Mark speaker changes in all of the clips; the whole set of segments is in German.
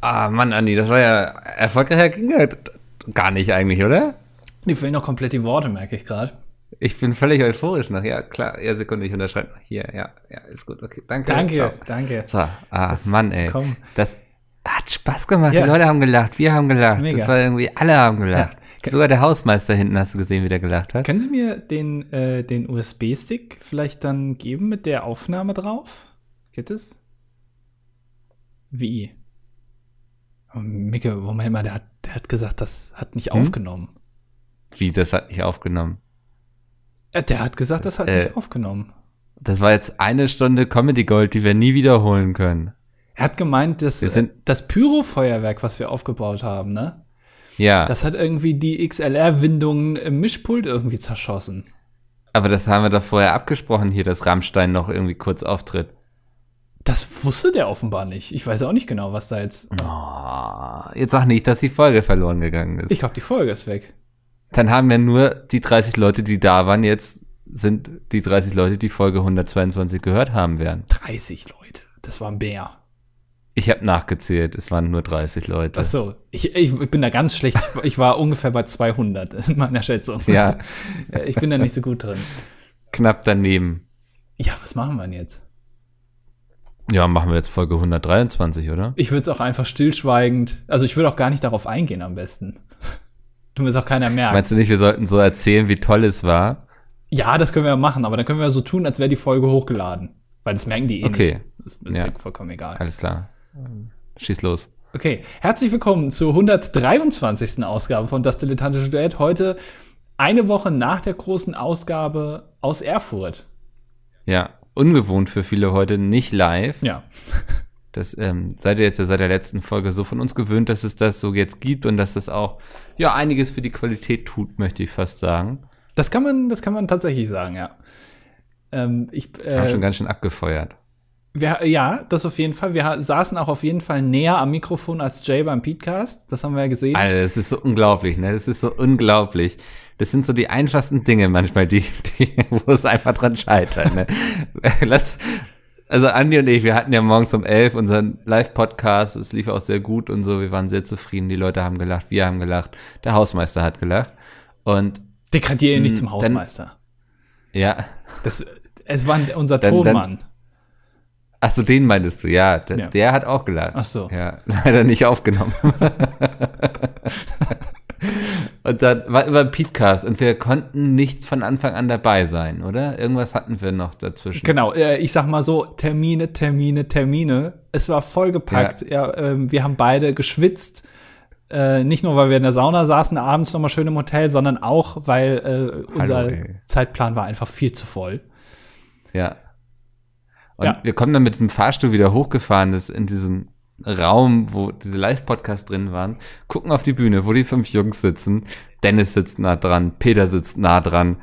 Speaker 1: Ah, Mann, Andi, das war ja erfolgreicher ging ja gar nicht eigentlich, oder?
Speaker 2: Mir fehlen noch komplett die Worte, merke ich gerade.
Speaker 1: Ich bin völlig euphorisch noch. Ja, klar. Ja, Sekunde, ich unterschreibe noch. Hier, ja, ja, ist gut. Okay, danke.
Speaker 2: Danke,
Speaker 1: Ciao.
Speaker 2: danke.
Speaker 1: So, ah, Mann, ey.
Speaker 2: komm.
Speaker 1: Das hat Spaß gemacht.
Speaker 2: Ja.
Speaker 1: Die Leute haben gelacht, wir haben gelacht.
Speaker 2: Mega.
Speaker 1: Das war irgendwie, alle haben gelacht.
Speaker 2: Ja.
Speaker 1: Sogar der Hausmeister hinten hast du gesehen, wie der gelacht hat.
Speaker 2: Können Sie mir den, äh, den USB-Stick vielleicht dann geben mit der Aufnahme drauf? Geht es? Wie? Micke, Moment mal, der hat, der hat gesagt, das hat nicht
Speaker 1: Hm?
Speaker 2: aufgenommen.
Speaker 1: Wie, das hat nicht aufgenommen.
Speaker 2: Äh, der hat gesagt, das, hat
Speaker 1: äh,
Speaker 2: nicht aufgenommen.
Speaker 1: Das war jetzt eine Stunde Comedy Gold, die wir nie wiederholen können.
Speaker 2: Er hat gemeint, dass das Pyrofeuerwerk, was wir aufgebaut haben, ne?
Speaker 1: Ja,
Speaker 2: Das hat irgendwie die XLR-Windungen im Mischpult irgendwie zerschossen.
Speaker 1: aber das haben wir doch vorher abgesprochen hier, dass Rammstein noch irgendwie kurz auftritt.
Speaker 2: Das wusste der offenbar nicht. Ich weiß auch nicht genau, was da jetzt.
Speaker 1: Oh, jetzt sag nicht, dass die Folge verloren gegangen ist.
Speaker 2: Ich glaube, die Folge ist weg.
Speaker 1: Dann haben wir nur die 30 Leute, die da waren, jetzt sind die 30 Leute, die Folge 122 gehört haben werden.
Speaker 2: 30 Leute. Das war ein Bär.
Speaker 1: Ich habe nachgezählt, es waren nur 30 Leute.
Speaker 2: Ach so, ich, ich bin da ganz schlecht. Ich, ich war ungefähr bei 200 in meiner Schätzung.
Speaker 1: Ja.
Speaker 2: Ich bin da nicht so gut drin.
Speaker 1: Knapp daneben.
Speaker 2: Ja, was machen wir denn jetzt?
Speaker 1: Ja, machen wir jetzt Folge 123, oder?
Speaker 2: Ich würde es auch einfach stillschweigend, also ich würde auch gar nicht darauf eingehen am besten. Du willst auch keiner merken.
Speaker 1: Meinst du nicht, wir sollten so erzählen, wie toll es war?
Speaker 2: Ja, das können wir ja machen, aber dann können wir ja so tun, als wäre die Folge hochgeladen. Weil das merken die eh
Speaker 1: Okay.
Speaker 2: nicht. Das ist
Speaker 1: ja
Speaker 2: vollkommen egal.
Speaker 1: Alles klar. Schieß los.
Speaker 2: Okay, herzlich willkommen zur 123. Ausgabe von Das Dilettantische Duett. Heute eine Woche nach der großen Ausgabe aus Erfurt.
Speaker 1: Ja, ungewohnt für viele heute, nicht live.
Speaker 2: Ja,
Speaker 1: Das ähm, seid ihr jetzt ja seit der letzten Folge so von uns gewöhnt, dass es das so jetzt gibt und dass das auch ja einiges für die Qualität tut, möchte ich fast sagen.
Speaker 2: das kann man, das kann man tatsächlich sagen, ja. Ähm, ich,
Speaker 1: Wir haben schon
Speaker 2: äh,
Speaker 1: ganz schön abgefeuert.
Speaker 2: wir, ja, das auf jeden Fall. Wir saßen auch auf jeden Fall näher am Mikrofon als Jay beim Podcast. Das haben wir ja gesehen.
Speaker 1: Alter, das ist so unglaublich, ne? Das ist so unglaublich. Das sind so die einfachsten Dinge manchmal, die, die wo es einfach dran scheitert. Ne? Lass, also Andi und ich, wir hatten ja morgens um elf unseren Live-Podcast. Es lief auch sehr gut und so. Wir waren sehr zufrieden. Die Leute haben gelacht, wir haben gelacht, der Hausmeister hat gelacht. Und
Speaker 2: Degradiere ihn nicht zum
Speaker 1: dann-
Speaker 2: Hausmeister.
Speaker 1: ja,
Speaker 2: Das, es war unser
Speaker 1: Dann- dann-
Speaker 2: Tonmann.
Speaker 1: ach so, den meintest du, ja. Der,
Speaker 2: Ja.
Speaker 1: der hat auch gelacht.
Speaker 2: Ach so.
Speaker 1: Ja, leider nicht aufgenommen. und dann war über Podcast und wir konnten nicht von Anfang an dabei sein, oder? Irgendwas hatten wir noch dazwischen.
Speaker 2: Genau, äh, ich sag mal so, Termine, Termine, Termine. Es war vollgepackt. Ja. ähm, wir haben beide geschwitzt. Äh, nicht nur, weil wir in der Sauna saßen, abends nochmal schön im Hotel, sondern auch, weil äh, unser
Speaker 1: Hallo.
Speaker 2: Zeitplan war einfach viel zu voll.
Speaker 1: Ja. Und
Speaker 2: Ja.
Speaker 1: wir kommen dann mit dem Fahrstuhl wieder hochgefahren, das in diesen Raum, wo diese Live-Podcasts drin waren, gucken auf die Bühne, wo die fünf Jungs sitzen. Dennis sitzt nah dran, Peter sitzt nah dran,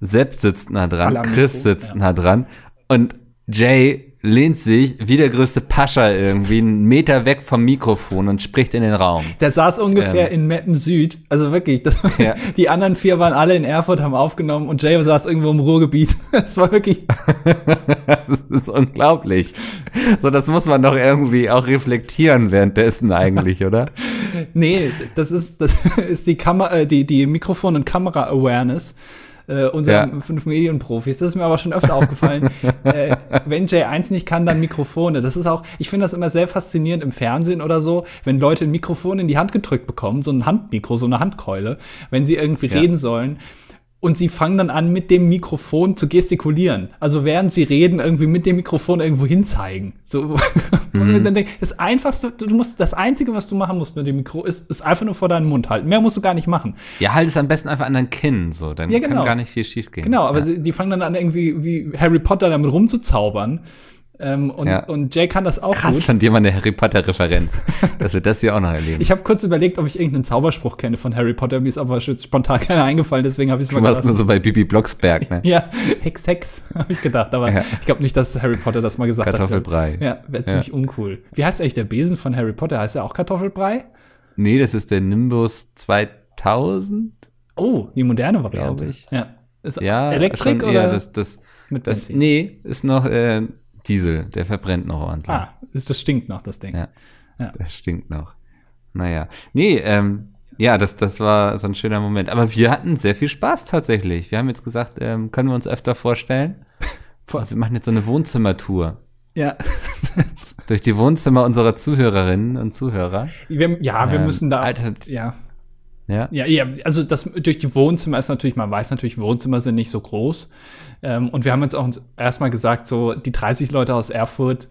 Speaker 1: Sepp sitzt nah dran, Chris sitzt nah dran. Und Jay lehnt sich wie der größte Pascha irgendwie einen Meter weg vom Mikrofon und spricht in den Raum.
Speaker 2: Der saß ungefähr in Meppen Süd. Also wirklich, das,
Speaker 1: Ähm. Ja.
Speaker 2: die anderen vier waren alle in Erfurt, haben aufgenommen und Jay saß irgendwo im Ruhrgebiet. Das war wirklich,
Speaker 1: Das ist unglaublich. So, das muss man doch irgendwie auch reflektieren währenddessen eigentlich, oder?
Speaker 2: nee, das ist, das ist die Kamera, äh, die, die Mikrofon- und Kamera-Awareness. Äh, unserer
Speaker 1: Ja.
Speaker 2: fünf Medienprofis. Das ist mir aber schon öfter aufgefallen. äh, wenn J1 nicht kann, dann Mikrofone. Das ist auch, ich finde das immer sehr faszinierend im Fernsehen oder so, wenn Leute ein Mikrofon in die Hand gedrückt bekommen, so ein Handmikro, so eine Handkeule, wenn sie irgendwie
Speaker 1: Ja.
Speaker 2: reden sollen. Und sie fangen dann an, mit dem Mikrofon zu gestikulieren. Also während sie reden, irgendwie mit dem Mikrofon irgendwo hinzeigen. So,
Speaker 1: Mhm.
Speaker 2: denkt, das einfachste, du musst, das einzige, was du machen musst mit dem Mikro, ist, ist einfach nur vor deinen Mund halten. Mehr musst du gar nicht machen.
Speaker 1: Ja, halt es am besten einfach an dein Kinn, so, dann
Speaker 2: Ja, genau.
Speaker 1: kann gar nicht viel schief gehen.
Speaker 2: Genau, aber
Speaker 1: ja.
Speaker 2: sie, die fangen dann an, irgendwie wie Harry Potter damit rumzuzaubern. Ähm, und,
Speaker 1: Ja.
Speaker 2: und Jay kann das auch
Speaker 1: Krass
Speaker 2: gut.
Speaker 1: von dir mal eine Harry Potter-Referenz, dass wir das hier auch noch erleben.
Speaker 2: Ich habe kurz überlegt, ob ich irgendeinen Zauberspruch kenne von Harry Potter, mir ist aber spontan keiner eingefallen, deswegen habe ich es
Speaker 1: du
Speaker 2: mal
Speaker 1: warst nur so bei Bibi Blocksberg, ne?
Speaker 2: Ja, Hex, Hex, habe ich gedacht, aber
Speaker 1: Ja.
Speaker 2: ich glaube nicht, dass Harry Potter das mal gesagt
Speaker 1: Kartoffelbrei.
Speaker 2: hat. Ja, wäre ziemlich uncool. Wie heißt eigentlich der Besen von Harry Potter? Heißt er auch Kartoffelbrei?
Speaker 1: Nee, das ist der Nimbus 2000.
Speaker 2: Oh, die moderne Variante.
Speaker 1: Ich.
Speaker 2: Ja. Ist
Speaker 1: Ja,
Speaker 2: Elektrik
Speaker 1: schon
Speaker 2: oder
Speaker 1: eher das, das,
Speaker 2: mit
Speaker 1: das,
Speaker 2: Benzin?
Speaker 1: nee, ist noch äh, Diesel, der verbrennt noch ordentlich.
Speaker 2: Ah, ist, das stinkt noch, das Ding.
Speaker 1: Ja.
Speaker 2: Ja.
Speaker 1: Das stinkt noch. Naja. Nee, ähm, ja, das, das war so ein schöner Moment. Aber wir hatten sehr viel Spaß tatsächlich. Wir haben jetzt gesagt, ähm, können wir uns öfter vorstellen? wir machen jetzt so eine Wohnzimmertour.
Speaker 2: Ja.
Speaker 1: Durch die Wohnzimmer unserer Zuhörerinnen und Zuhörer.
Speaker 2: Wir, ja, wir
Speaker 1: Ähm,
Speaker 2: müssen da.
Speaker 1: Alter-
Speaker 2: ja.
Speaker 1: Ja.
Speaker 2: Ja, ja, also das durch die Wohnzimmer ist natürlich, man weiß natürlich, Wohnzimmer sind nicht so groß. Ähm, und wir haben jetzt auch uns erstmal gesagt, so die 30 Leute aus Erfurt,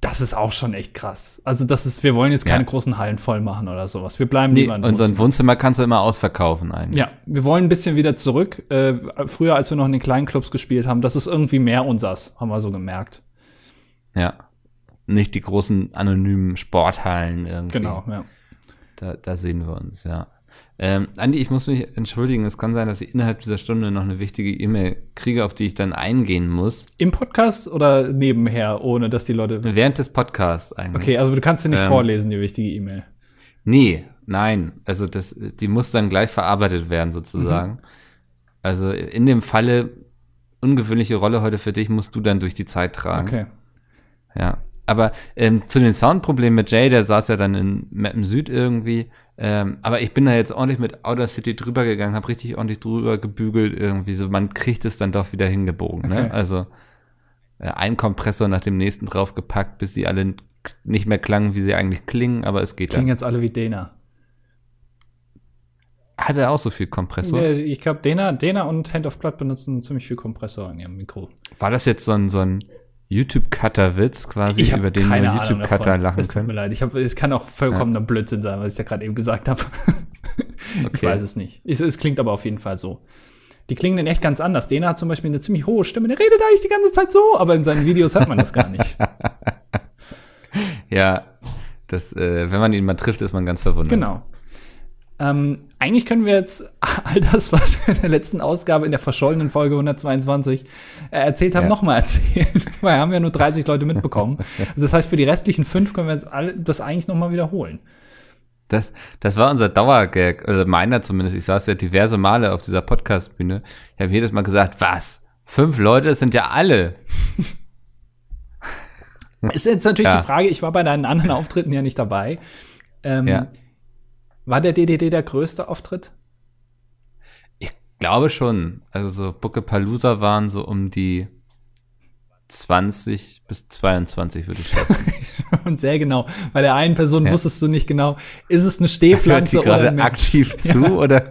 Speaker 2: das ist auch schon echt krass. Also das ist, wir wollen jetzt keine
Speaker 1: Ja.
Speaker 2: großen Hallen voll machen oder sowas. Wir bleiben
Speaker 1: Nee,
Speaker 2: lieber in
Speaker 1: und so ein
Speaker 2: Wohnzimmer.
Speaker 1: Wohnzimmer kannst du immer ausverkaufen eigentlich.
Speaker 2: Ja, wir wollen ein bisschen wieder zurück. Äh, früher, als wir noch in den kleinen Clubs gespielt haben, das ist irgendwie mehr unsers, haben wir so gemerkt.
Speaker 1: Ja. Nicht die großen anonymen Sporthallen irgendwie.
Speaker 2: Genau, ja.
Speaker 1: Da, da sehen wir uns, ja. Ähm, Andi, ich muss mich entschuldigen. Es kann sein, dass ich innerhalb dieser Stunde noch eine wichtige E-Mail kriege, auf die ich dann eingehen muss.
Speaker 2: Im Podcast oder nebenher, ohne dass die Leute.
Speaker 1: Während des Podcasts eigentlich.
Speaker 2: Okay, also du kannst sie nicht
Speaker 1: Ähm.
Speaker 2: vorlesen, die wichtige E-Mail.
Speaker 1: Nee, nein. Also das, die muss dann gleich verarbeitet werden, sozusagen. Also in dem Falle, ungewöhnliche Rolle heute für dich, musst du dann durch die Zeit tragen.
Speaker 2: Okay.
Speaker 1: Ja. Aber ähm, zu den Soundproblemen mit Jay, der saß ja dann in Mappen Süd irgendwie. Ähm, aber ich bin da jetzt ordentlich mit Outer City drüber gegangen, habe richtig ordentlich drüber gebügelt irgendwie. So, man kriegt es dann doch wieder hingebogen.
Speaker 2: Okay.
Speaker 1: Ne? Also äh, ein Kompressor nach dem nächsten draufgepackt, bis sie alle nicht mehr klangen, wie sie eigentlich klingen, aber es geht
Speaker 2: Klingen
Speaker 1: dann.
Speaker 2: jetzt alle wie Dena.
Speaker 1: Hat er auch so viel Kompressor?
Speaker 2: Ja, ich glaube, Dena, Dena und Hand of Blood benutzen ziemlich viel Kompressor in ihrem Mikro.
Speaker 1: War das jetzt so ein, so ein YouTube-Cutter-Witz quasi,
Speaker 2: hab
Speaker 1: über den nur YouTube-Cutter lachen
Speaker 2: Es tut mir
Speaker 1: können?
Speaker 2: leid. Ich hab, es kann auch vollkommener Blödsinn sein, was ich da gerade eben gesagt habe. Ich
Speaker 1: Okay.
Speaker 2: weiß es nicht. Es, es klingt aber auf jeden Fall so. Die klingen dann echt ganz anders. Dena hat zum Beispiel eine ziemlich hohe Stimme. Der redet eigentlich die ganze Zeit so, aber in seinen Videos hört man das gar nicht.
Speaker 1: Ja, das, äh, wenn man ihn mal trifft, ist man ganz verwundert.
Speaker 2: Genau. Ähm, eigentlich können wir jetzt all das, was wir in der letzten Ausgabe in der verschollenen Folge 122 äh, erzählt haben,
Speaker 1: Ja.
Speaker 2: nochmal erzählen. Weil wir haben ja nur 30 Leute mitbekommen. Also das heißt, für die restlichen fünf können wir jetzt alle das eigentlich nochmal wiederholen.
Speaker 1: Das, das war unser Dauergag, also meiner zumindest. Ich saß ja diverse Male auf dieser Podcast-Bühne. Ich habe jedes Mal gesagt, was? Fünf Leute, das sind ja alle.
Speaker 2: Ist jetzt natürlich
Speaker 1: Ja.
Speaker 2: die Frage, ich war bei deinen anderen Auftritten ja nicht dabei. Ähm,
Speaker 1: Ja.
Speaker 2: War der DDD der größte Auftritt?
Speaker 1: Ich glaube schon. Also so Bucke Palooza waren so um die 20 bis 22, würde ich schätzen.
Speaker 2: Und sehr genau. Bei der einen Person
Speaker 1: Ja.
Speaker 2: wusstest du nicht genau, ist es eine
Speaker 1: Hört
Speaker 2: Stehpflanze
Speaker 1: die
Speaker 2: oder
Speaker 1: gerade aktiv zu oder?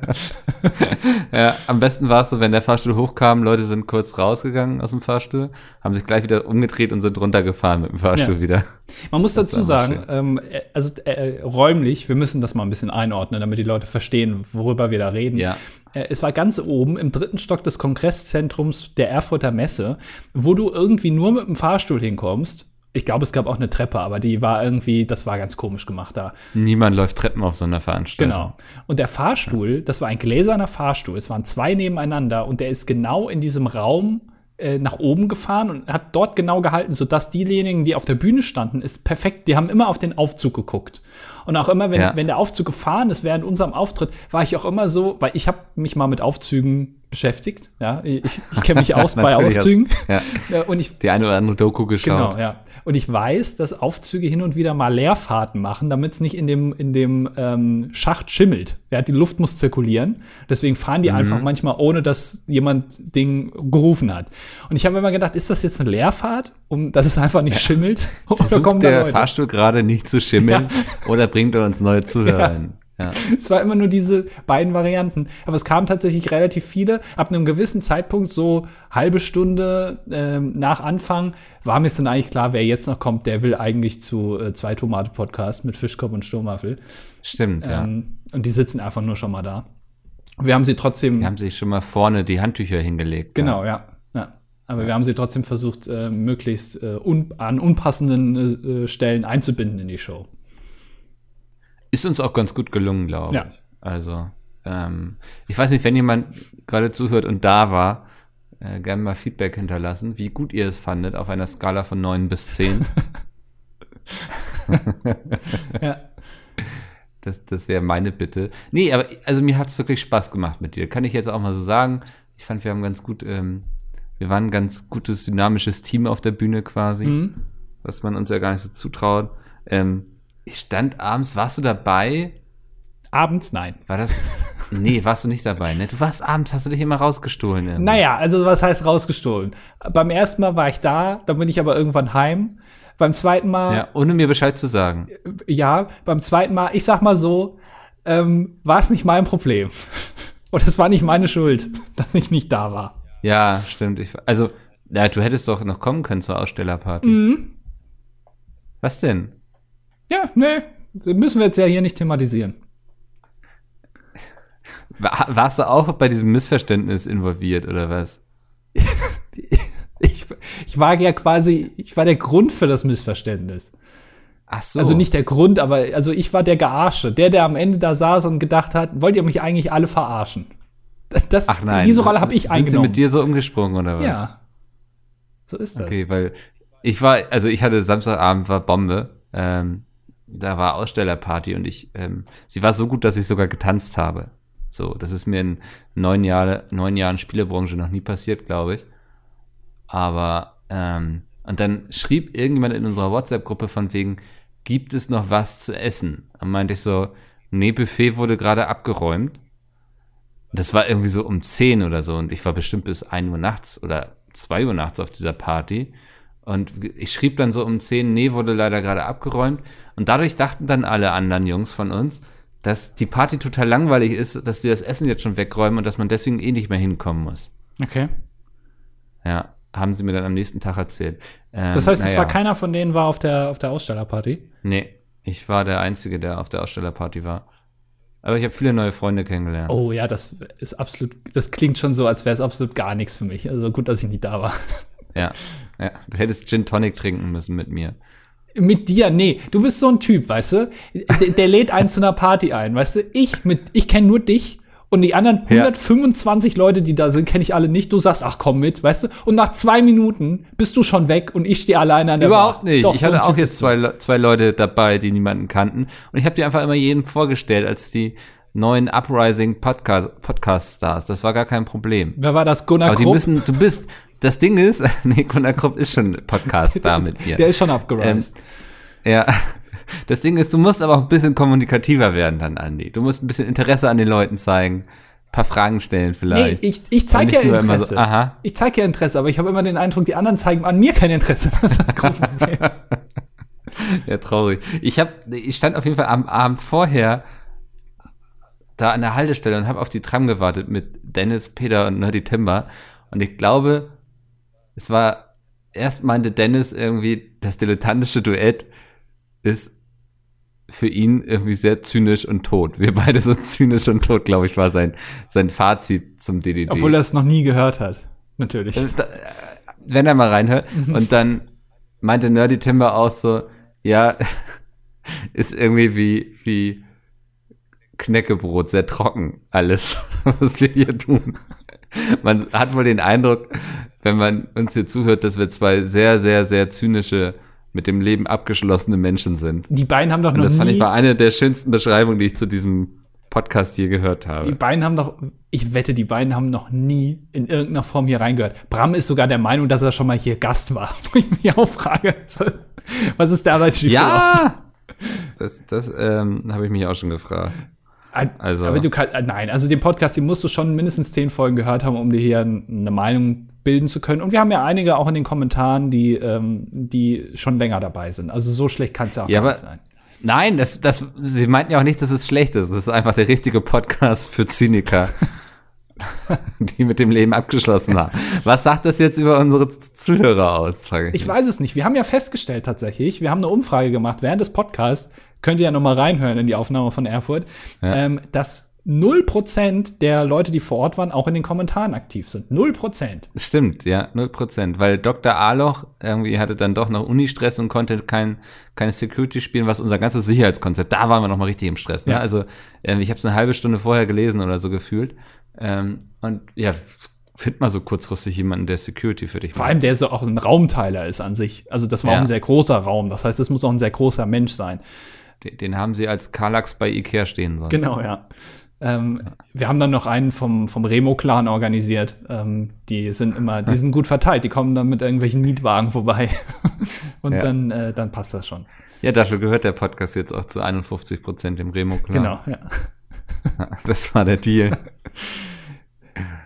Speaker 1: ja, am besten war es so, wenn der Fahrstuhl hochkam, Leute sind kurz rausgegangen aus dem Fahrstuhl, haben sich gleich wieder umgedreht und sind runtergefahren mit dem Fahrstuhl
Speaker 2: Ja.
Speaker 1: wieder.
Speaker 2: Man muss
Speaker 1: Das
Speaker 2: dazu sagen, ähm, äh, also äh, räumlich, wir müssen das mal ein bisschen einordnen, damit die Leute verstehen, worüber wir da reden.
Speaker 1: Ja.
Speaker 2: Äh, es war ganz oben im dritten Stock des Kongresszentrums der Erfurter Messe, wo du irgendwie nur mit dem Fahrstuhl hinkommst. Ich glaube, es gab auch eine Treppe, aber die war irgendwie, das war ganz komisch gemacht da.
Speaker 1: Niemand läuft Treppen auf so einer Veranstaltung.
Speaker 2: Genau. Und der Fahrstuhl, das war ein gläserner Fahrstuhl. Es waren zwei nebeneinander und der ist genau in diesem Raum äh, nach oben gefahren und hat dort genau gehalten, sodass diejenigen, die auf der Bühne standen, ist perfekt. Die haben immer auf den Aufzug geguckt. Und auch immer, wenn,
Speaker 1: Ja.
Speaker 2: wenn der Aufzug gefahren ist während unserem Auftritt, war ich auch immer so, weil ich habe mich mal mit Aufzügen beschäftigt. Ja, ich, ich kenne mich aus bei Aufzügen.
Speaker 1: Ja,
Speaker 2: und ich
Speaker 1: Die eine oder andere Doku geschaut.
Speaker 2: Genau, ja. Und ich weiß, dass Aufzüge hin und wieder mal Leerfahrten machen, damit es nicht in dem, in dem ähm, Schacht schimmelt. Ja, die Luft muss zirkulieren. Deswegen fahren die einfach manchmal, ohne dass jemand Ding gerufen hat. Und ich habe immer gedacht, ist das jetzt eine Leerfahrt, um dass es einfach nicht schimmelt? Oder
Speaker 1: Versucht
Speaker 2: da
Speaker 1: der
Speaker 2: Leute?
Speaker 1: Fahrstuhl gerade nicht zu schimmeln oder bringt er uns neue Zuhörer hin? Ja.
Speaker 2: Es war immer nur diese beiden Varianten. Aber es kamen tatsächlich relativ viele. Ab einem gewissen Zeitpunkt, so halbe Stunde ähm, nach Anfang, war mir es dann eigentlich klar, wer jetzt noch kommt, der will eigentlich zu äh, zwei Tomate Podcast mit Fischkopf und Sturmwaffel.
Speaker 1: Stimmt, ja.
Speaker 2: Ähm, und die sitzen einfach nur schon mal da. Wir haben sie trotzdem,
Speaker 1: Die haben sich schon mal vorne die Handtücher hingelegt.
Speaker 2: genau, ja. ja. Aber wir haben sie trotzdem versucht, äh, möglichst äh, un an unpassenden äh, Stellen einzubinden in die Show.
Speaker 1: Ist uns auch ganz gut gelungen, glaube
Speaker 2: Ja.
Speaker 1: ich. Also, ähm, ich weiß nicht, wenn jemand gerade zuhört und da war, äh, gerne mal Feedback hinterlassen, wie gut ihr es fandet auf einer Skala von 9 bis 10.
Speaker 2: ja.
Speaker 1: Das, das wäre meine Bitte. Nee, aber also mir hat's wirklich Spaß gemacht mit dir. Kann ich jetzt auch mal so sagen. Ich fand, wir haben ganz gut, ähm, wir waren ein ganz gutes, dynamisches Team auf der Bühne quasi,
Speaker 2: Mhm.
Speaker 1: was man uns ja gar nicht so zutraut. Ähm, ich stand abends, warst du dabei?
Speaker 2: Abends nein.
Speaker 1: War das? Nee, warst du nicht dabei, ne? Du warst abends, hast du dich immer rausgestohlen. Irgendwie.
Speaker 2: Naja, also was heißt rausgestohlen? Beim ersten Mal war ich da, dann bin ich aber irgendwann heim. Beim zweiten Mal,
Speaker 1: Ja, ohne mir Bescheid zu sagen.
Speaker 2: ja, beim zweiten Mal, ich sag mal so, ähm, war es nicht mein Problem. Und es war nicht meine Schuld, dass ich nicht da war.
Speaker 1: Ja, stimmt. Ich, also, ja, du hättest doch noch kommen können zur Ausstellerparty.
Speaker 2: Mhm.
Speaker 1: Was denn?
Speaker 2: Ja, nee, müssen wir jetzt ja hier nicht thematisieren.
Speaker 1: War, warst du auch bei diesem Missverständnis involviert oder was?
Speaker 2: Ich, ich war ja quasi, ich war der Grund für das Missverständnis.
Speaker 1: Ach so.
Speaker 2: Also nicht der Grund, aber also ich war der Gearsche, der, der am Ende da saß und gedacht hat, wollt ihr mich eigentlich alle verarschen? Das,
Speaker 1: Ach nein.
Speaker 2: Diese Rolle habe ich
Speaker 1: Sind
Speaker 2: eingenommen.
Speaker 1: sie mit dir so umgesprungen oder was?
Speaker 2: Ja. So ist das.
Speaker 1: Okay, weil ich war, also ich hatte Samstagabend war Bombe. Ähm, da war Ausstellerparty und ich, ähm, sie war so gut, dass ich sogar getanzt habe. So, das ist mir in neun, Jahre, neun Jahren Spielebranche noch nie passiert, glaube ich. Aber, ähm, und dann schrieb irgendjemand in unserer WhatsApp-Gruppe von wegen, gibt es noch was zu essen? Und meinte ich so, nee, Buffet wurde gerade abgeräumt. Das war irgendwie so um 10 oder so und ich war bestimmt bis 1 Uhr nachts oder 2 Uhr nachts auf dieser Party. Und ich schrieb dann so um 10, nee, wurde leider gerade abgeräumt. Und dadurch dachten dann alle anderen Jungs von uns, dass die Party total langweilig ist, dass die das Essen jetzt schon wegräumen und dass man deswegen eh nicht mehr hinkommen muss.
Speaker 2: Okay.
Speaker 1: Ja, haben sie mir dann am nächsten Tag erzählt. Ähm,
Speaker 2: Das heißt, es
Speaker 1: naja.
Speaker 2: war keiner von denen war auf der, auf der Ausstellerparty.
Speaker 1: Nee, ich war der Einzige, der auf der Ausstellerparty war. Aber ich habe viele neue Freunde kennengelernt.
Speaker 2: Oh ja, das ist absolut, das klingt schon so, als wäre es absolut gar nichts für mich. Also gut, dass ich nicht da war.
Speaker 1: Ja, ja, du hättest Gin Tonic trinken müssen mit mir.
Speaker 2: Mit dir, nee, du bist so ein Typ, weißt du? Der, der lädt einen zu einer Party ein, weißt du? Ich mit, ich kenne nur dich und die anderen
Speaker 1: Ja.
Speaker 2: 125 Leute, die da sind, kenne ich alle nicht. Du sagst, ach komm mit, weißt du? Und nach zwei Minuten bist du schon weg und ich stehe alleine an der
Speaker 1: Überhaupt
Speaker 2: Bar.
Speaker 1: nicht.
Speaker 2: Doch,
Speaker 1: ich
Speaker 2: so
Speaker 1: hatte auch
Speaker 2: Typ
Speaker 1: jetzt zwei, zwei Leute dabei, die niemanden kannten. Und ich habe die einfach immer jedem vorgestellt als die neuen Uprising Podcast, Podcast Stars. Das war gar kein Problem.
Speaker 2: Wer war das? Gunnar
Speaker 1: Aber die
Speaker 2: Krupp?
Speaker 1: müssen, du bist, das Ding ist, nee, Gunnar Krupp ist schon Podcast da mit mir.
Speaker 2: Der ist schon abgereist.
Speaker 1: Ja. Das Ding ist, du musst aber auch ein bisschen kommunikativer werden dann, Andi. Du musst ein bisschen Interesse an den Leuten zeigen, ein paar Fragen stellen
Speaker 2: nee,
Speaker 1: vielleicht.
Speaker 2: ich, ich zeige ja Interesse.
Speaker 1: so, aha.
Speaker 2: Ich zeige ja Interesse, aber ich habe immer den Eindruck, die anderen zeigen an mir kein Interesse. Das ist das große Problem.
Speaker 1: Ja, traurig. Ich hab, ich stand auf jeden Fall am Abend vorher da an der Haltestelle und habe auf die Tram gewartet mit Dennis, Peter und Nerdy Timber. Und ich glaube, es war, erst meinte Dennis irgendwie, das dilettantische Duett ist für ihn irgendwie sehr zynisch und tot. Wir beide sind zynisch und tot, glaube ich, war sein, sein Fazit zum DDD.
Speaker 2: Obwohl er es noch nie gehört hat. Natürlich.
Speaker 1: Da- wenn er mal reinhört. Und dann meinte Nerdy Timber auch so, ja, ist irgendwie wie, wie Knäckebrot, sehr trocken alles, was wir hier tun. Man hat wohl den Eindruck, wenn man uns hier zuhört, dass wir zwei sehr, sehr, sehr zynische, mit dem Leben abgeschlossene Menschen sind.
Speaker 2: Die beiden haben doch
Speaker 1: Und
Speaker 2: noch
Speaker 1: das fand
Speaker 2: nie
Speaker 1: ich war eine der schönsten Beschreibungen, die ich zu diesem Podcast je gehört
Speaker 2: Die
Speaker 1: habe.
Speaker 2: beiden haben doch, ich wette, die beiden haben noch nie in irgendeiner Form hier reingehört. Bram ist sogar der Meinung, dass er schon mal hier Gast war. Wo ich mich auch frage, was ist da schief
Speaker 1: Ja! Das, das ähm, habe ich mich auch schon gefragt.
Speaker 2: Also.
Speaker 1: Also-
Speaker 2: Aber du kannst, nein, also den Podcast, den musst du schon mindestens zehn Folgen gehört haben, um dir hier eine Meinung bilden zu können. Und wir haben ja einige auch in den Kommentaren, die, ähm, die schon länger dabei sind. Also so schlecht kann es ja auch
Speaker 1: Ja,
Speaker 2: nicht sein.
Speaker 1: Nein, das, das, sie meinten ja auch nicht, dass es schlecht ist. Es ist einfach der richtige Podcast für Zyniker, die mit dem Leben abgeschlossen haben. Was sagt das jetzt über unsere Zuhörer aus? Ich.
Speaker 2: Ich weiß es nicht. Wir haben ja festgestellt tatsächlich, wir haben eine Umfrage gemacht während des Podcasts, könnt ihr ja noch mal reinhören in die Aufnahme von Erfurt,
Speaker 1: Ja.
Speaker 2: ähm, dass 0% der Leute, die vor Ort waren, auch in den Kommentaren aktiv sind. 0%.
Speaker 1: Stimmt, ja, 0%. Weil Dr. Aloch irgendwie hatte dann doch noch Uni-Stress und konnte kein, keine Security spielen, was unser ganzes Sicherheitskonzept, da waren wir noch mal richtig im Stress. Ne?
Speaker 2: Ja.
Speaker 1: Also ähm, ich habe es eine halbe Stunde vorher gelesen oder so gefühlt. Ähm, und ja, find mal so kurzfristig jemanden, der Security für dich
Speaker 2: Vor allem, der so auch ein Raumteiler ist an sich. Also das war
Speaker 1: Ja.
Speaker 2: auch ein sehr großer Raum. Das heißt, es muss auch ein sehr großer Mensch sein.
Speaker 1: Den, den haben sie als Karlax bei Ikea stehen sonst.
Speaker 2: Genau, ja. Ähm, Wir haben dann noch einen vom, vom Remo-Clan organisiert. Ähm, die sind immer, die sind gut verteilt. Die kommen dann mit irgendwelchen Mietwagen vorbei. Und
Speaker 1: Ja.
Speaker 2: dann, äh, dann passt das schon.
Speaker 1: Ja, dafür gehört der Podcast jetzt auch zu 51 Prozent dem Remo-Clan.
Speaker 2: Genau, ja.
Speaker 1: Das war der Deal.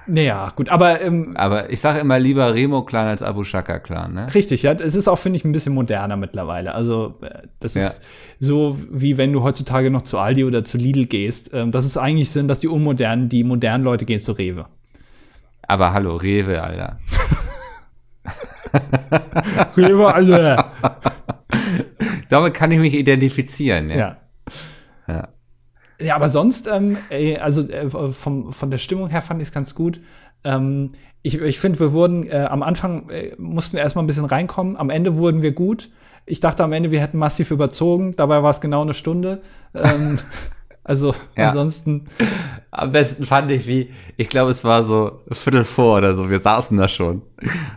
Speaker 2: Naja, gut, aber ähm,
Speaker 1: Aber ich sage immer lieber Remo-Clan als Abu Shaka-Clan, ne?
Speaker 2: Richtig, ja. Es ist auch, finde ich, ein bisschen moderner mittlerweile. Also, äh, das
Speaker 1: Ja.
Speaker 2: ist so, wie wenn du heutzutage noch zu Aldi oder zu Lidl gehst. Ähm, Das ist eigentlich Sinn, dass die unmodernen, die modernen Leute gehen zu Rewe.
Speaker 1: Aber hallo, Rewe, Alter.
Speaker 2: Rewe, alle!
Speaker 1: Damit kann ich mich identifizieren, ja.
Speaker 2: ja.
Speaker 1: Ja.
Speaker 2: Ja, aber sonst, ähm, ey, also äh, vom, von der Stimmung her fand ich es ganz gut. Ähm, ich ich finde, wir wurden äh, am Anfang äh, mussten wir erstmal ein bisschen reinkommen. Am Ende wurden wir gut. Ich dachte am Ende, wir hätten massiv überzogen. Dabei war es genau eine Stunde. Ähm, also
Speaker 1: Ja.
Speaker 2: ansonsten,
Speaker 1: Am besten fand ich wie, ich glaube, es war so Viertel vor oder so, wir saßen da schon.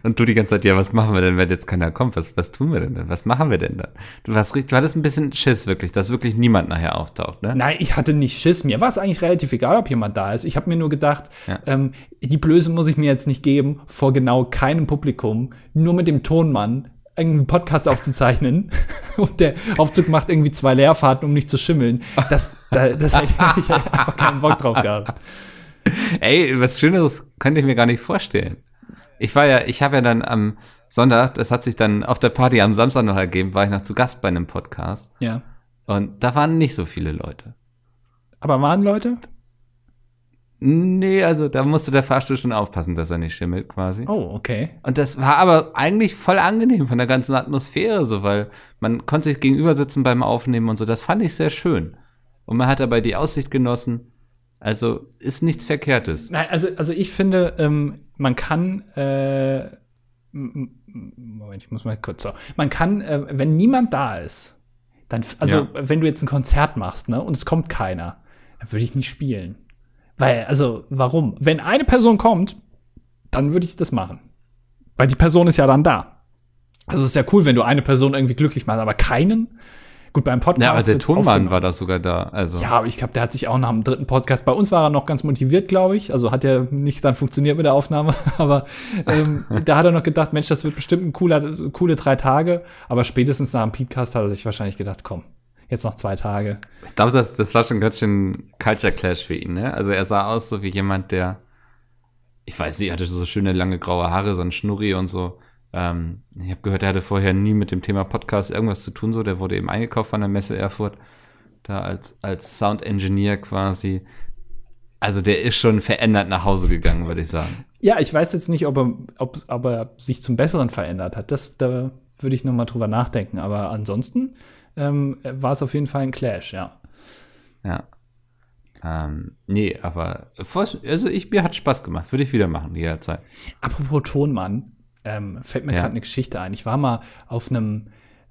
Speaker 1: Und du die ganze Zeit, ja, was machen wir denn, wenn jetzt keiner kommt? Was, was tun wir denn dann? Was machen wir denn dann? Du warst richtig, du hattest ein bisschen Schiss wirklich, dass wirklich niemand nachher auftaucht, ne?
Speaker 2: nein, ich hatte nicht Schiss. Mir war es eigentlich relativ egal, ob jemand da ist. Ich habe mir nur gedacht,
Speaker 1: Ja.
Speaker 2: ähm, die Blöße muss ich mir jetzt nicht geben, vor genau keinem Publikum, nur mit dem Tonmann einen Podcast aufzuzeichnen und der Aufzug macht irgendwie zwei Leerfahrten, um nicht zu schimmeln. Das, da, das hätte ich einfach keinen Bock drauf gehabt.
Speaker 1: Ey, was Schöneres könnte ich mir gar nicht vorstellen. Ich war ja, ich habe ja dann am Sonntag, das hat sich dann auf der Party am Samstag noch ergeben, war ich noch zu Gast bei einem Podcast.
Speaker 2: Ja.
Speaker 1: Und da waren nicht so viele Leute.
Speaker 2: Aber waren Leute?
Speaker 1: Nee, also da musste der Fahrstuhl schon aufpassen, dass er nicht schimmelt quasi.
Speaker 2: Oh, okay.
Speaker 1: Und das war aber eigentlich voll angenehm von der ganzen Atmosphäre, so, weil man konnte sich gegenüber sitzen beim Aufnehmen und so. Das fand ich sehr schön. Und man hat dabei die Aussicht genossen. Also ist nichts Verkehrtes.
Speaker 2: Nein, also, also ich finde, ähm, man kann, äh, Moment, ich muss mal kurz so. Man kann, äh, wenn niemand da ist, dann, also
Speaker 1: Ja.
Speaker 2: wenn du jetzt ein Konzert machst, ne, und es kommt keiner, dann würde ich nicht spielen. Weil, also, warum? Wenn eine Person kommt, dann würde ich das machen. Weil die Person ist ja dann da. Also es ist ja cool, wenn du eine Person irgendwie glücklich machst, aber keinen. Gut, beim Podcast.
Speaker 1: Ja, aber der Tonmann war das sogar da. Also
Speaker 2: Ja, aber ich glaube, der hat sich auch nach dem dritten Podcast, bei uns war er noch ganz motiviert, glaube ich. Also hat ja nicht dann funktioniert mit der Aufnahme, aber ähm, da hat er noch gedacht, Mensch, das wird bestimmt ein cooler, coole drei Tage. Aber spätestens nach dem Podcast hat er sich wahrscheinlich gedacht, komm, jetzt noch zwei Tage.
Speaker 1: ich glaube, das, das war schon ganz schön Culture Clash für ihn, ne? Also er sah aus so wie jemand, der, ich weiß nicht, er hatte so schöne lange graue Haare, so ein Schnurri und so. Ähm, ich habe gehört, er hatte vorher nie mit dem Thema Podcast irgendwas zu tun, so. Der wurde eben eingekauft von der Messe Erfurt, da als, als Sound Engineer quasi. Also der ist schon verändert nach Hause gegangen, würde ich sagen.
Speaker 2: Ja, ich weiß jetzt nicht, ob er, ob, ob er sich zum Besseren verändert hat. Das, da würde ich noch mal drüber nachdenken. Aber ansonsten ähm, war es auf jeden Fall ein Clash, ja.
Speaker 1: Ja. Ähm, nee, aber also ich, mir hat Spaß gemacht. Würde ich wieder machen, jederzeit.
Speaker 2: Apropos Tonmann, ähm, fällt mir
Speaker 1: Ja.
Speaker 2: gerade eine Geschichte ein. Ich war mal auf einem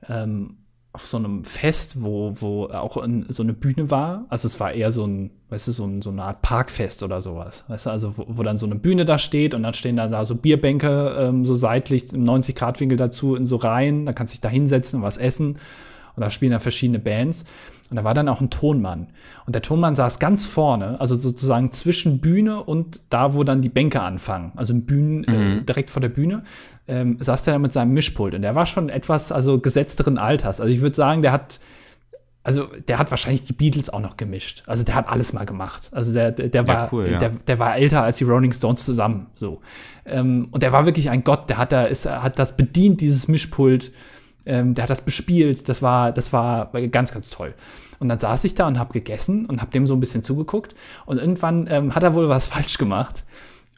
Speaker 2: ähm, auf so einem Fest, wo, wo auch in, so eine Bühne war. Also es war eher so ein, weißt du, so, ein, so eine Art Parkfest oder sowas. Weißt du, also wo, wo dann so eine Bühne da steht und dann stehen dann da so Bierbänke ähm, so seitlich im 90-Grad-Winkel dazu in so Reihen. Da kannst du dich da hinsetzen und was essen. Und da spielen dann verschiedene Bands. Und da war dann auch ein Tonmann. Und der Tonmann saß ganz vorne, also sozusagen zwischen Bühne und da, wo dann die Bänke anfangen. Also im Bühnen, äh, direkt vor der Bühne, ähm, saß der da mit seinem Mischpult. Und der war schon etwas, also gesetzteren Alters. Also ich würde sagen, der hat, also der hat wahrscheinlich die Beatles auch noch gemischt. Also der hat alles mal gemacht. Also der, der, der
Speaker 1: Ja,
Speaker 2: war,
Speaker 1: cool, ja.
Speaker 2: der, der war älter als die Rolling Stones zusammen. So. Ähm, und der war wirklich ein Gott. Der hat da, ist, hat das bedient, dieses Mischpult. Ähm, der hat das bespielt. Das war, das war ganz, ganz toll. Und dann saß ich da und habe gegessen und habe dem so ein bisschen zugeguckt. Und irgendwann ähm, hat er wohl was falsch gemacht.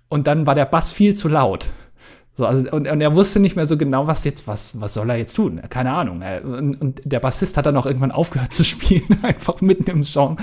Speaker 2: Und dann war der Bass viel zu laut. So, also, und, und er wusste nicht mehr so genau, was jetzt, was, was soll er jetzt tun? Keine Ahnung. Und, und der Bassist hat dann auch irgendwann aufgehört zu spielen, einfach mitten im Song,